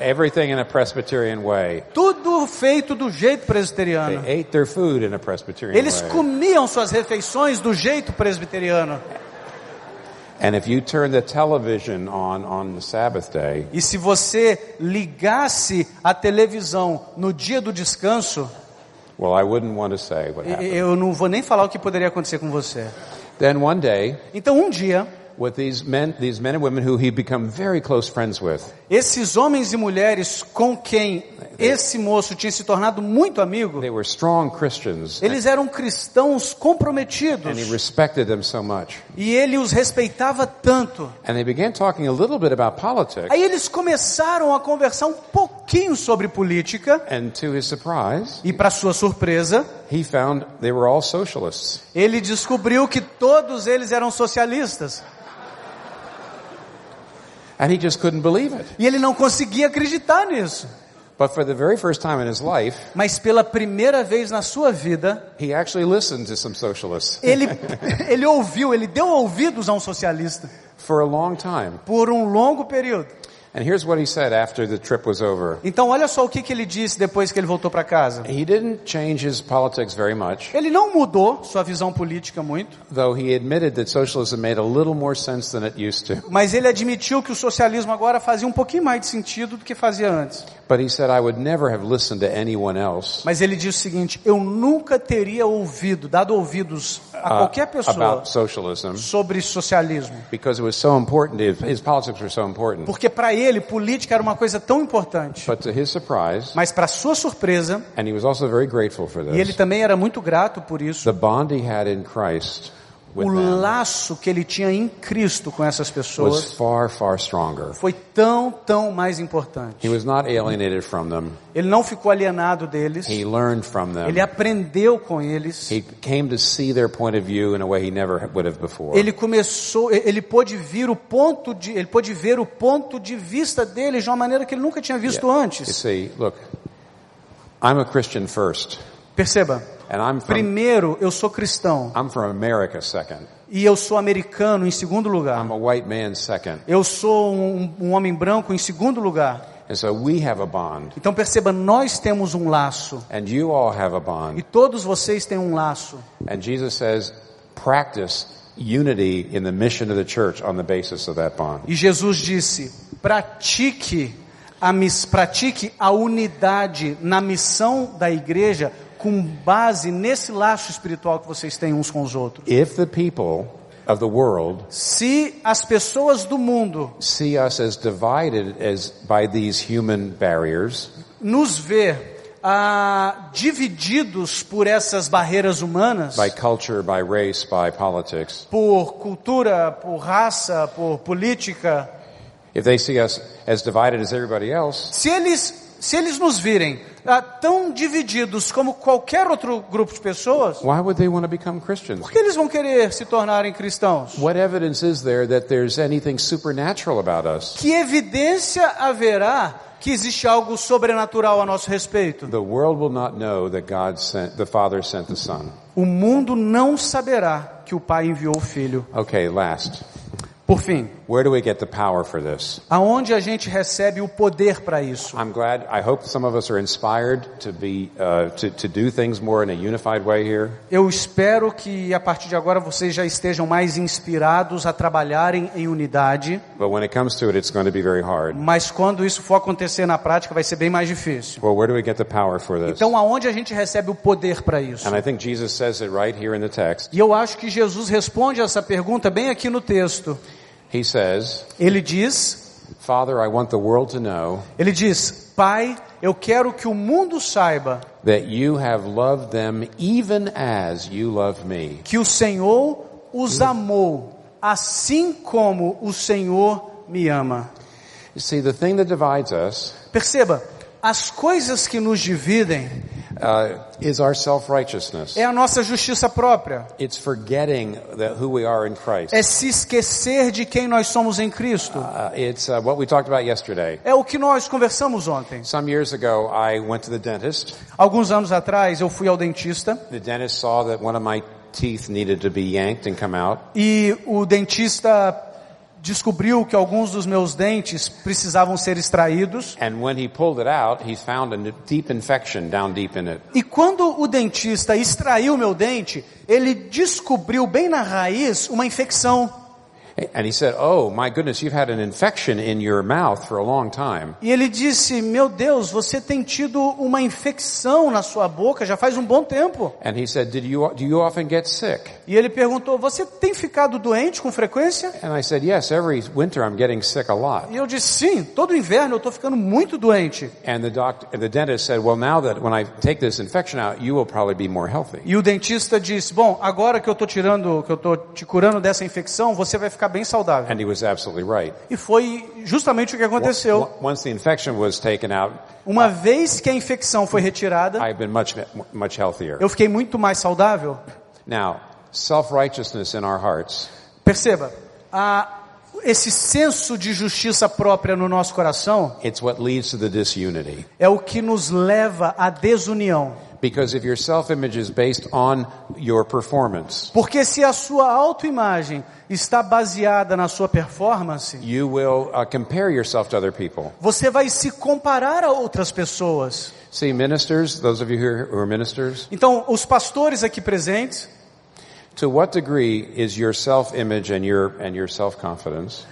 Speaker 1: everything in a Presbyterian way.
Speaker 2: Tudo feito do jeito presbiteriano.
Speaker 1: They ate their food in a Presbyterian
Speaker 2: Eles comiam suas refeições do jeito presbiteriano.
Speaker 1: And if you turn the television on on the Sabbath day,
Speaker 2: E se você ligasse a televisão no dia do descanso,
Speaker 1: well, I wouldn't want to say what happened.
Speaker 2: eu não vou nem falar o que poderia acontecer com você.
Speaker 1: Then one day,
Speaker 2: Então um dia,
Speaker 1: with these men, these men and women who he'd become very close friends with,
Speaker 2: esses homens e mulheres com quem esse moço tinha se tornado muito amigo,
Speaker 1: they were strong Christians,
Speaker 2: eles eram cristãos
Speaker 1: and he
Speaker 2: comprometidos
Speaker 1: respected them so much.
Speaker 2: e ele os respeitava tanto.
Speaker 1: And they began talking a little bit about politics,
Speaker 2: Aí eles começaram a conversar um pouquinho sobre política
Speaker 1: and to his surprise,
Speaker 2: e para sua surpresa,
Speaker 1: he found they were all socialists.
Speaker 2: ele descobriu que todos eles eram socialistas.
Speaker 1: And he just couldn't believe it.
Speaker 2: E ele não conseguia acreditar nisso.
Speaker 1: But for the very first time in his life,
Speaker 2: Mas pela primeira vez na sua vida,
Speaker 1: he actually listened to some socialists
Speaker 2: ele, ele ouviu, ele deu ouvidos a um socialista
Speaker 1: for a long time.
Speaker 2: por um longo período.
Speaker 1: And here's what he said after the trip was over.
Speaker 2: Então olha só o que, que ele disse depois que ele voltou para casa.
Speaker 1: He didn't change his politics very much,
Speaker 2: Ele não mudou sua visão política muito,
Speaker 1: though he admitted that socialism made a little more sense than it used to.
Speaker 2: mas ele admitiu que o socialismo agora fazia um pouquinho mais de sentido do que fazia antes.
Speaker 1: But he said, I would never have listened to anyone else
Speaker 2: Mas ele disse o seguinte: eu nunca teria ouvido, dado ouvidos a
Speaker 1: uh,
Speaker 2: qualquer pessoa
Speaker 1: about socialism
Speaker 2: sobre socialismo,
Speaker 1: because it was so important. His, his politics were so important.
Speaker 2: porque para ele política era uma coisa tão importante.
Speaker 1: Surprise,
Speaker 2: Mas para sua surpresa,
Speaker 1: and he was also very grateful for
Speaker 2: e ele também era muito grato por isso,
Speaker 1: the bond he had in Christ with
Speaker 2: o laço que ele tinha em Cristo com essas
Speaker 1: was
Speaker 2: pessoas
Speaker 1: far, far stronger.
Speaker 2: foi tão, tão mais importante.
Speaker 1: He was not alienated from them.
Speaker 2: Ele não ficou alienado deles,
Speaker 1: He learned from them.
Speaker 2: ele aprendeu com eles,
Speaker 1: He came to see their point of view in a way he never would have before.
Speaker 2: ele começou, ele pôde vir o ponto de, ele pôde ver o ponto de vista deles de uma maneira que ele nunca tinha visto
Speaker 1: You
Speaker 2: antes.
Speaker 1: see, look, I'm a Christian first,
Speaker 2: Perceba,
Speaker 1: from
Speaker 2: primeiro eu sou cristão
Speaker 1: I'm from America second.
Speaker 2: e eu sou americano em segundo lugar.
Speaker 1: I'm a white man second.
Speaker 2: Eu sou um, um homem branco em segundo lugar.
Speaker 1: And so we have a bond,
Speaker 2: Então perceba, nós temos um laço
Speaker 1: and you all have a
Speaker 2: e todos vocês têm um laço.
Speaker 1: And Jesus says, practice unity in the mission of the church on the basis of that bond.
Speaker 2: E Jesus disse: pratique a, pratique a unidade na missão da igreja com base nesse laço espiritual que vocês têm uns com os outros.
Speaker 1: If the people of the world
Speaker 2: Se as pessoas do mundo
Speaker 1: see us as divided as by these human barriers,
Speaker 2: nos ver ah, divididos por essas barreiras humanas,
Speaker 1: by culture, by race, by politics,
Speaker 2: por cultura, por raça, por política,
Speaker 1: if they see us as divided as everybody else,
Speaker 2: se eles se eles nos virem ah, tão divididos como qualquer outro grupo de pessoas,
Speaker 1: why would they want to become Christians?
Speaker 2: por que eles vão querer se tornarem cristãos?
Speaker 1: What evidence is there that there's anything supernatural about us?
Speaker 2: Que evidência haverá que existe algo sobrenatural a nosso respeito?
Speaker 1: The world will not know that God sent, the Father sent the Son.
Speaker 2: O mundo não saberá que o Pai enviou o Filho.
Speaker 1: Okay, last.
Speaker 2: Por fim,
Speaker 1: Where do we get the power for this?
Speaker 2: aonde a gente recebe o poder para isso?
Speaker 1: I'm glad, I hope some of us are inspired to be, uh, to, to do things more in a unified way here.
Speaker 2: Eu espero que a partir de agora vocês já estejam mais inspirados a trabalharem em unidade.
Speaker 1: But when it comes to it, it's going to be very hard.
Speaker 2: mas quando isso for acontecer na prática vai ser bem mais difícil.
Speaker 1: Well, where do we get the power for this?
Speaker 2: Então aonde a gente recebe o poder para isso?
Speaker 1: And I think Jesus says it right here in the text.
Speaker 2: E eu acho que Jesus responde essa pergunta bem aqui no texto.
Speaker 1: He says,
Speaker 2: Ele diz,
Speaker 1: Father, I want the world to know
Speaker 2: ele diz: "Pai, eu quero que o mundo saiba
Speaker 1: that you have loved them even as you love me.
Speaker 2: que o Senhor os amou, assim como o Senhor me ama."
Speaker 1: You see, the thing that divides us
Speaker 2: Perceba, as coisas que nos dividem
Speaker 1: uh, is our self-righteousness.
Speaker 2: é a nossa justiça própria.
Speaker 1: It's forgetting that who we are in Christ.
Speaker 2: É se esquecer de quem nós somos em Cristo.
Speaker 1: Uh, it's uh, what we talked about yesterday.
Speaker 2: É o que nós conversamos ontem.
Speaker 1: Some years ago, I went to the dentist.
Speaker 2: Alguns anos atrás eu fui ao dentista
Speaker 1: The dentist saw that one of my teeth needed to be yanked and come out.
Speaker 2: e o dentista descobriu que alguns dos meus dentes precisavam ser extraídos.
Speaker 1: And when he pulled it out, he found a deep infection down deep in it.
Speaker 2: E quando o dentista extraiu meu dente, ele descobriu bem na raiz uma infecção.
Speaker 1: And he said, Oh, my goodness, you've had an infection in your mouth for a long time.
Speaker 2: E ele disse: Meu Deus, você tem tido uma infecção na sua boca já faz um bom tempo.
Speaker 1: And he said, Did you, do you often get sick?
Speaker 2: E ele perguntou: Você tem ficado doente com frequência?
Speaker 1: And I said, Yes, every winter I'm getting sick a lot.
Speaker 2: E eu disse: Sim, todo inverno eu estou ficando muito doente.
Speaker 1: And the doctor, the dentist said, Well, now that when I take this infection out, you will probably be more healthy.
Speaker 2: E o dentista disse: Bom, agora que eu estou tirando, que eu estou te curando dessa infecção, você vai ficar bem saudável.
Speaker 1: And he was absolutely right.
Speaker 2: E foi justamente o que aconteceu.
Speaker 1: Once the infection was taken out,
Speaker 2: Uma vez que a infecção foi retirada,
Speaker 1: I've been much, much healthier.
Speaker 2: eu fiquei muito mais saudável.
Speaker 1: Now, self-righteousness in our hearts
Speaker 2: Perceba, a, esse senso de justiça própria no nosso coração
Speaker 1: It's what leads to the disunity.
Speaker 2: é o que nos leva à desunião.
Speaker 1: Because if your self-image is based on your performance,
Speaker 2: Porque se a sua autoimagem está baseada na sua performance,
Speaker 1: you will uh, compare yourself to other people.
Speaker 2: você vai se comparar a outras pessoas.
Speaker 1: See, ministers, those of you here who are ministers,
Speaker 2: Então, os pastores aqui presentes,
Speaker 1: to what degree is your self-image and your and your self-confidence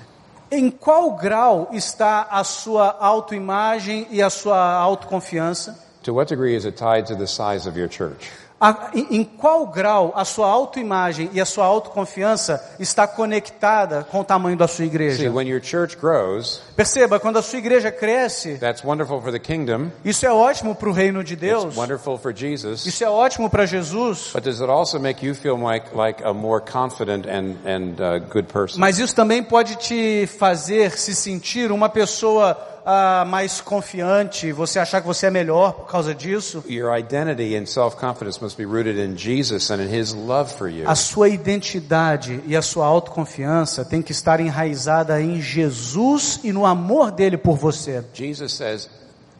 Speaker 2: em qual grau está a sua autoimagem e a sua autoconfiança?
Speaker 1: To what degree is it tied to the size of your church?
Speaker 2: A- em, em qual grau a sua autoimagem e a sua autoconfiança está conectada com o tamanho da sua
Speaker 1: See,
Speaker 2: igreja?
Speaker 1: when your church grows,
Speaker 2: Perceba, quando a sua igreja cresce,
Speaker 1: that's wonderful for the kingdom.
Speaker 2: isso é ótimo para o reino de Deus,
Speaker 1: It's wonderful for Jesus.
Speaker 2: isso é ótimo para Jesus,
Speaker 1: But does it also make you feel like like a more confident and and uh, good person?
Speaker 2: mas isso também pode te fazer se sentir uma pessoa ah, mais confiante, você achar que você é melhor por causa disso.
Speaker 1: Your identity and self-confidence must be rooted in Jesus and in His love for you.
Speaker 2: A sua identidade e a sua autoconfiança tem que estar enraizada em Jesus e no amor dele por você.
Speaker 1: Jesus says,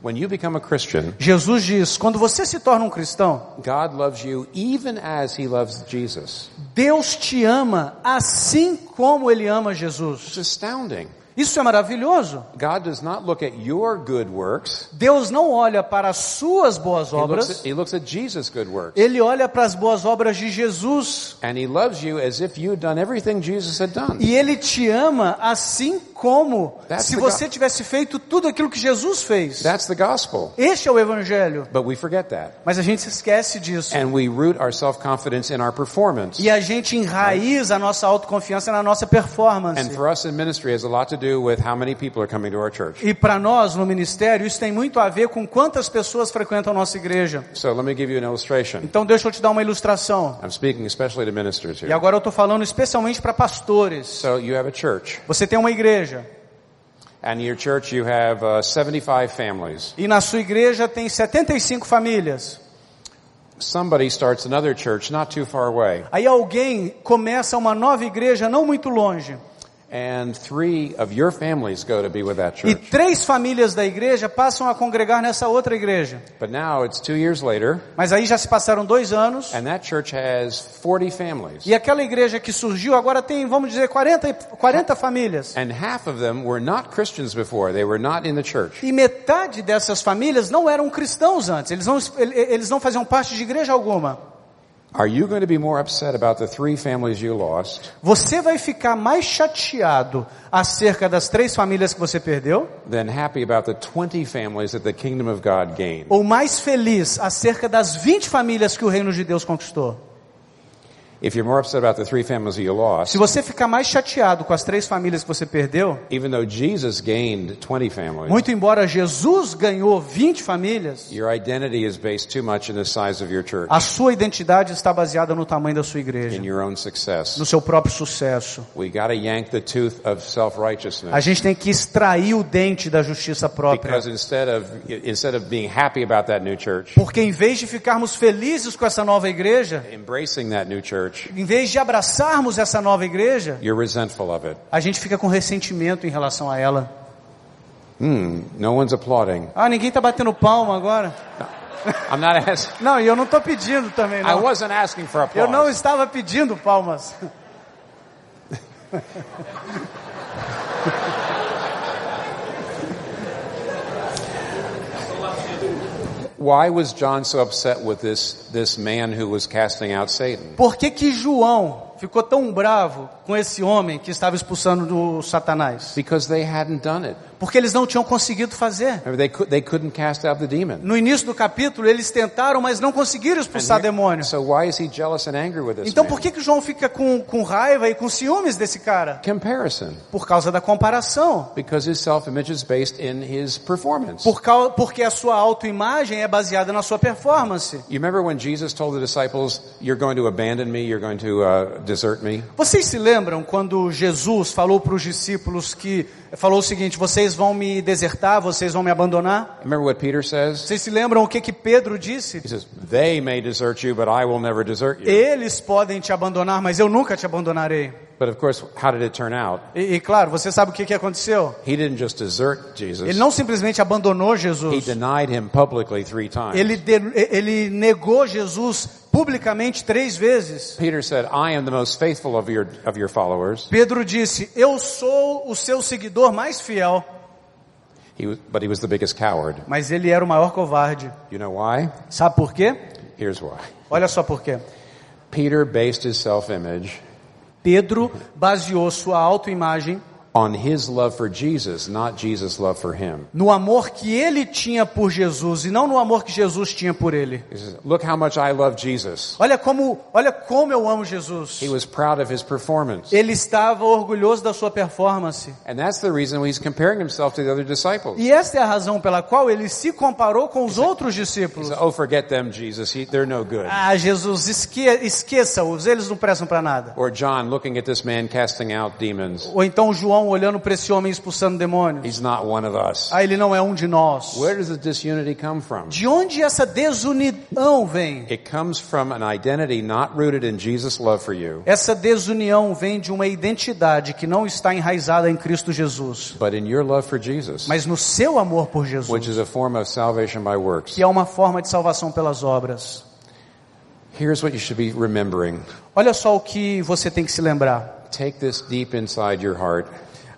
Speaker 1: when you become a Christian,
Speaker 2: Jesus diz: quando você se torna um cristão,
Speaker 1: God loves you even as He loves Jesus.
Speaker 2: Deus te ama assim como ele ama
Speaker 1: It's
Speaker 2: Jesus.
Speaker 1: astounding.
Speaker 2: Isso é maravilhoso.
Speaker 1: God does not look at your good works.
Speaker 2: Deus não olha para as suas boas
Speaker 1: He looks
Speaker 2: obras,
Speaker 1: at, he looks at Jesus' good works.
Speaker 2: ele olha para as boas obras de Jesus.
Speaker 1: And He loves you as if you had done everything Jesus had done.
Speaker 2: E ele te ama assim como
Speaker 1: That's
Speaker 2: se você tivesse feito tudo aquilo que Jesus fez.
Speaker 1: That's the gospel.
Speaker 2: Este é o evangelho.
Speaker 1: But we forget that.
Speaker 2: Mas a gente se esquece disso.
Speaker 1: And we root our self-confidence in our performance.
Speaker 2: E a gente enraiza a nossa autoconfiança na nossa performance.
Speaker 1: And for us in ministry, has a lot to
Speaker 2: E para nós no ministério, isso tem muito a ver com quantas pessoas frequentam a nossa igreja.
Speaker 1: So let me give you an illustration.
Speaker 2: Então deixa eu te dar uma ilustração.
Speaker 1: I'm speaking especially to ministers
Speaker 2: E
Speaker 1: here.
Speaker 2: agora eu estou falando especialmente para pastores.
Speaker 1: So you have a church,
Speaker 2: Você tem uma igreja.
Speaker 1: and in your church you have uh, 75 families.
Speaker 2: E na sua igreja tem 75 famílias.
Speaker 1: Somebody starts another church not too far away,
Speaker 2: Aí alguém começa uma nova igreja não muito longe.
Speaker 1: And three of your families go to be with that
Speaker 2: E três famílias da igreja passam a congregar nessa outra igreja.
Speaker 1: But now it's two years later,
Speaker 2: Mas aí já se passaram dois anos.
Speaker 1: and that church has 40 families.
Speaker 2: E aquela igreja que surgiu agora tem, vamos dizer, 40, e- 40 famílias. E metade dessas famílias não eram cristãos antes. Eles não, eles não faziam parte de igreja alguma. Você vai ficar mais chateado acerca das três famílias que você perdeu?
Speaker 1: than happy about the 20 families that the kingdom of God gained?
Speaker 2: Ou mais feliz acerca das 20 famílias que o reino de Deus conquistou? Se você ficar mais chateado com as três famílias que você perdeu,
Speaker 1: even though Jesus gained 20 families,
Speaker 2: muito embora Jesus ganhou 20 famílias,
Speaker 1: your identity is based too much in the size of your church,
Speaker 2: a sua identidade está baseada no tamanho da sua igreja,
Speaker 1: in your own success.
Speaker 2: no seu próprio sucesso.
Speaker 1: We got to yank the tooth of
Speaker 2: A gente tem que extrair o dente da justiça própria.
Speaker 1: Because instead of instead of being happy about that new church,
Speaker 2: Porque em vez de ficarmos felizes com essa nova igreja,
Speaker 1: embracing that new church,
Speaker 2: em vez de abraçarmos essa nova igreja,
Speaker 1: you're resentful of it.
Speaker 2: a gente fica com ressentimento em relação a ela.
Speaker 1: Hmm, no one's applauding.
Speaker 2: Ah, ninguém está batendo palma agora.
Speaker 1: I'm not asking.
Speaker 2: Não, e eu não estou pedindo também.
Speaker 1: I
Speaker 2: Não.
Speaker 1: wasn't asking for
Speaker 2: Eu não
Speaker 1: applause.
Speaker 2: estava pedindo palmas.
Speaker 1: Why was John so upset with this this man who was casting out Satan?
Speaker 2: Por que que João ficou tão bravo com esse homem que estava expulsando do Satanás?
Speaker 1: Because they hadn't done it.
Speaker 2: Porque eles não tinham conseguido fazer.
Speaker 1: Remember, they could, they couldn't cast out the demon.
Speaker 2: No início do capítulo, eles tentaram, mas não conseguiram expulsar demônio.
Speaker 1: So why is he jealous and angry with this
Speaker 2: Então por que que João fica com, com raiva e com ciúmes desse cara? Por causa da comparação.
Speaker 1: Because his self-image is based in his performance.
Speaker 2: Por causa, porque a sua autoimagem é baseada na sua performance.
Speaker 1: You remember when Jesus told the disciples, "You're going to abandon me. You're going to uh, desert me."
Speaker 2: Vocês se lembram quando Jesus falou para os discípulos que falou o seguinte: vocês vão me desertar, vocês vão me abandonar?
Speaker 1: Remember what Peter says?
Speaker 2: Vocês se lembram o que que Pedro disse?
Speaker 1: He says, "They may desert you, but I will never desert you."
Speaker 2: Eles podem te abandonar, mas eu nunca te abandonarei.
Speaker 1: But of course, how did it turn out?
Speaker 2: E, e, claro, você sabe o que que aconteceu?
Speaker 1: He didn't just desert Jesus.
Speaker 2: Ele não simplesmente abandonou
Speaker 1: He
Speaker 2: Jesus.
Speaker 1: denied him publicly three times.
Speaker 2: Ele, de- ele negou Jesus publicamente três vezes.
Speaker 1: Peter said, "I am the most faithful of your of your followers."
Speaker 2: Pedro disse: Eu sou o seu seguidor mais fiel.
Speaker 1: He was, but he was the biggest coward.
Speaker 2: Mas ele era o maior covarde.
Speaker 1: You know why?
Speaker 2: Sabe por quê?
Speaker 1: Here's why.
Speaker 2: Olha só por quê.
Speaker 1: Peter based his self-image
Speaker 2: Pedro baseou sua autoimagem
Speaker 1: on his love for Jesus, not Jesus' love for him.
Speaker 2: no amor que ele tinha por Jesus e não no amor que Jesus tinha por ele.
Speaker 1: Says, "Look how much I love Jesus."
Speaker 2: Olha como, olha como eu amo Jesus.
Speaker 1: He was proud of his performance.
Speaker 2: Ele estava orgulhoso da sua performance.
Speaker 1: And that's the reason he's comparing himself to the other disciples.
Speaker 2: E esta é a razão pela qual ele se comparou com os outros discípulos.
Speaker 1: "Oh, forget them, Jesus. He, they're no good."
Speaker 2: Ah, Jesus, esque, esqueça-os, eles não prestam para nada.
Speaker 1: Or John looking at this man casting out demons.
Speaker 2: Ou então João olhando para esse homem expulsando demônios.
Speaker 1: He's not one of us.
Speaker 2: Ah, ele não é um de nós.
Speaker 1: Where does the disunity come from?
Speaker 2: De onde essa desunião vem?
Speaker 1: It comes from an identity not rooted in Jesus' love for you,
Speaker 2: Essa desunião vem de uma identidade que não está enraizada em Cristo Jesus,
Speaker 1: but in your love for Jesus,
Speaker 2: mas no seu amor por
Speaker 1: which
Speaker 2: Jesus,
Speaker 1: is a form of salvation by works.
Speaker 2: que é uma forma de salvação pelas obras.
Speaker 1: Here's what you should be remembering.
Speaker 2: Olha só o que você tem que se lembrar.
Speaker 1: Take this deep inside your heart.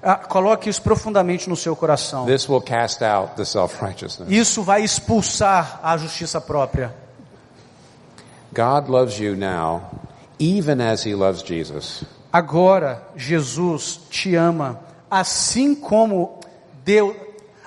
Speaker 2: Ah, coloque isso profundamente no seu coração.
Speaker 1: This will cast out the self-righteousness.
Speaker 2: Isso vai expulsar a justiça própria.
Speaker 1: God loves you now, even as he loves Jesus.
Speaker 2: Agora Jesus te ama, assim como Deus.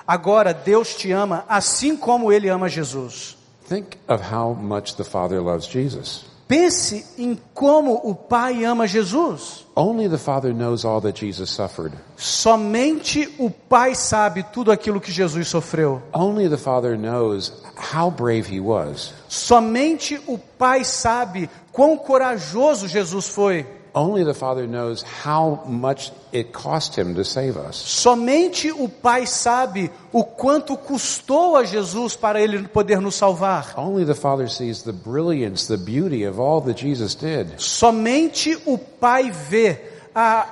Speaker 2: Agora Deus te ama, assim como Ele ama Jesus.
Speaker 1: Think of how much the Father loves Jesus.
Speaker 2: Pense em como o Pai ama Jesus.
Speaker 1: Only the Father knows all that Jesus suffered.
Speaker 2: Somente o Pai sabe tudo aquilo que Jesus sofreu.
Speaker 1: Only the Father knows how brave he was.
Speaker 2: Somente o Pai sabe quão corajoso Jesus foi.
Speaker 1: Only the Father knows how much it cost him to save us.
Speaker 2: Somente o Pai sabe o quanto custou a Jesus para ele poder nos salvar.
Speaker 1: Only the Father sees the brilliance, the beauty of all that Jesus did.
Speaker 2: Somente o Pai vê a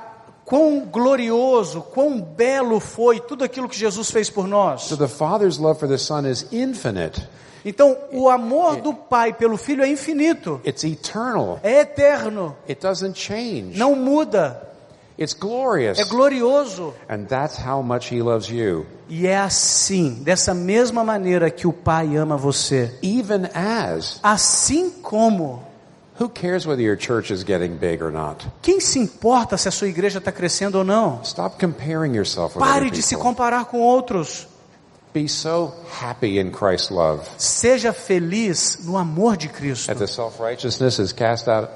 Speaker 2: quão glorioso, quão belo foi tudo aquilo que Jesus fez por nós.
Speaker 1: So the Father's love for the Son is infinite.
Speaker 2: Então, o amor do Pai pelo Filho é infinito,
Speaker 1: It's eternal.
Speaker 2: é eterno,
Speaker 1: It doesn't change.
Speaker 2: não muda,
Speaker 1: It's glorious.
Speaker 2: é glorioso.
Speaker 1: And that's how much he loves you.
Speaker 2: E é assim, dessa mesma maneira que o Pai ama você.
Speaker 1: Even as
Speaker 2: Assim como
Speaker 1: Who cares whether your church is getting big or not?
Speaker 2: Quem se importa se a sua igreja está crescendo ou não?
Speaker 1: Stop comparing yourself with
Speaker 2: Pare de se
Speaker 1: people.
Speaker 2: comparar com outros.
Speaker 1: Be so happy in Christ's love
Speaker 2: Seja feliz no amor de Cristo.
Speaker 1: that the self-righteousness is cast out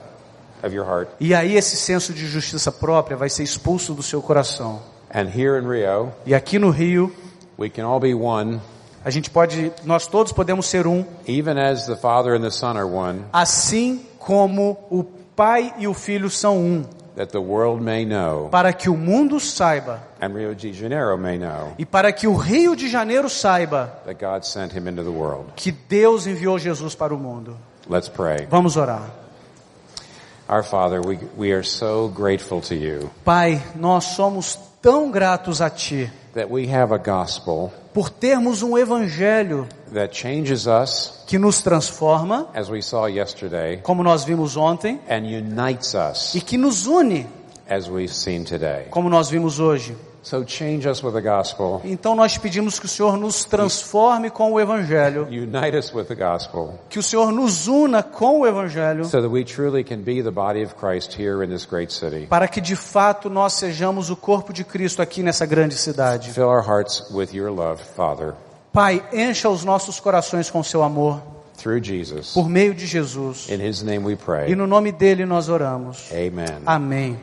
Speaker 1: of your heart.
Speaker 2: E aí esse senso de justiça própria vai ser expulso do seu coração.
Speaker 1: And here in Rio,
Speaker 2: E aqui no Rio,
Speaker 1: we can all be one,
Speaker 2: a gente pode, nós todos podemos ser um,
Speaker 1: even as the Father and the Son are one,
Speaker 2: assim como o Pai e o Filho são um,
Speaker 1: that the world may know,
Speaker 2: para que o mundo saiba
Speaker 1: and Rio de Janeiro may know,
Speaker 2: e para que o Rio de Janeiro saiba
Speaker 1: that God sent him into the world.
Speaker 2: que Deus enviou Jesus para o mundo.
Speaker 1: Let's pray.
Speaker 2: Vamos orar.
Speaker 1: Our Father, we, we are so grateful to you
Speaker 2: Pai, nós somos tão gratos a Ti
Speaker 1: that we have a gospel
Speaker 2: por termos um evangelho que nos transforma, como nós vimos ontem, e que nos une, como nós vimos hoje.
Speaker 1: So change us with the gospel,
Speaker 2: Então nós pedimos que o Senhor nos transforme com o evangelho,
Speaker 1: unite us with the gospel,
Speaker 2: que o Senhor nos una com o evangelho,
Speaker 1: so that we truly can be the body of Christ here in this great city.
Speaker 2: para que de fato nós sejamos o corpo de Cristo aqui nessa grande cidade.
Speaker 1: Fill our hearts with your love, Father,
Speaker 2: Pai, encha os nossos corações com seu amor,
Speaker 1: through Jesus.
Speaker 2: por meio de Jesus.
Speaker 1: In his name we
Speaker 2: E
Speaker 1: pray.
Speaker 2: no nome dele nós oramos.
Speaker 1: Amen.
Speaker 2: Amém.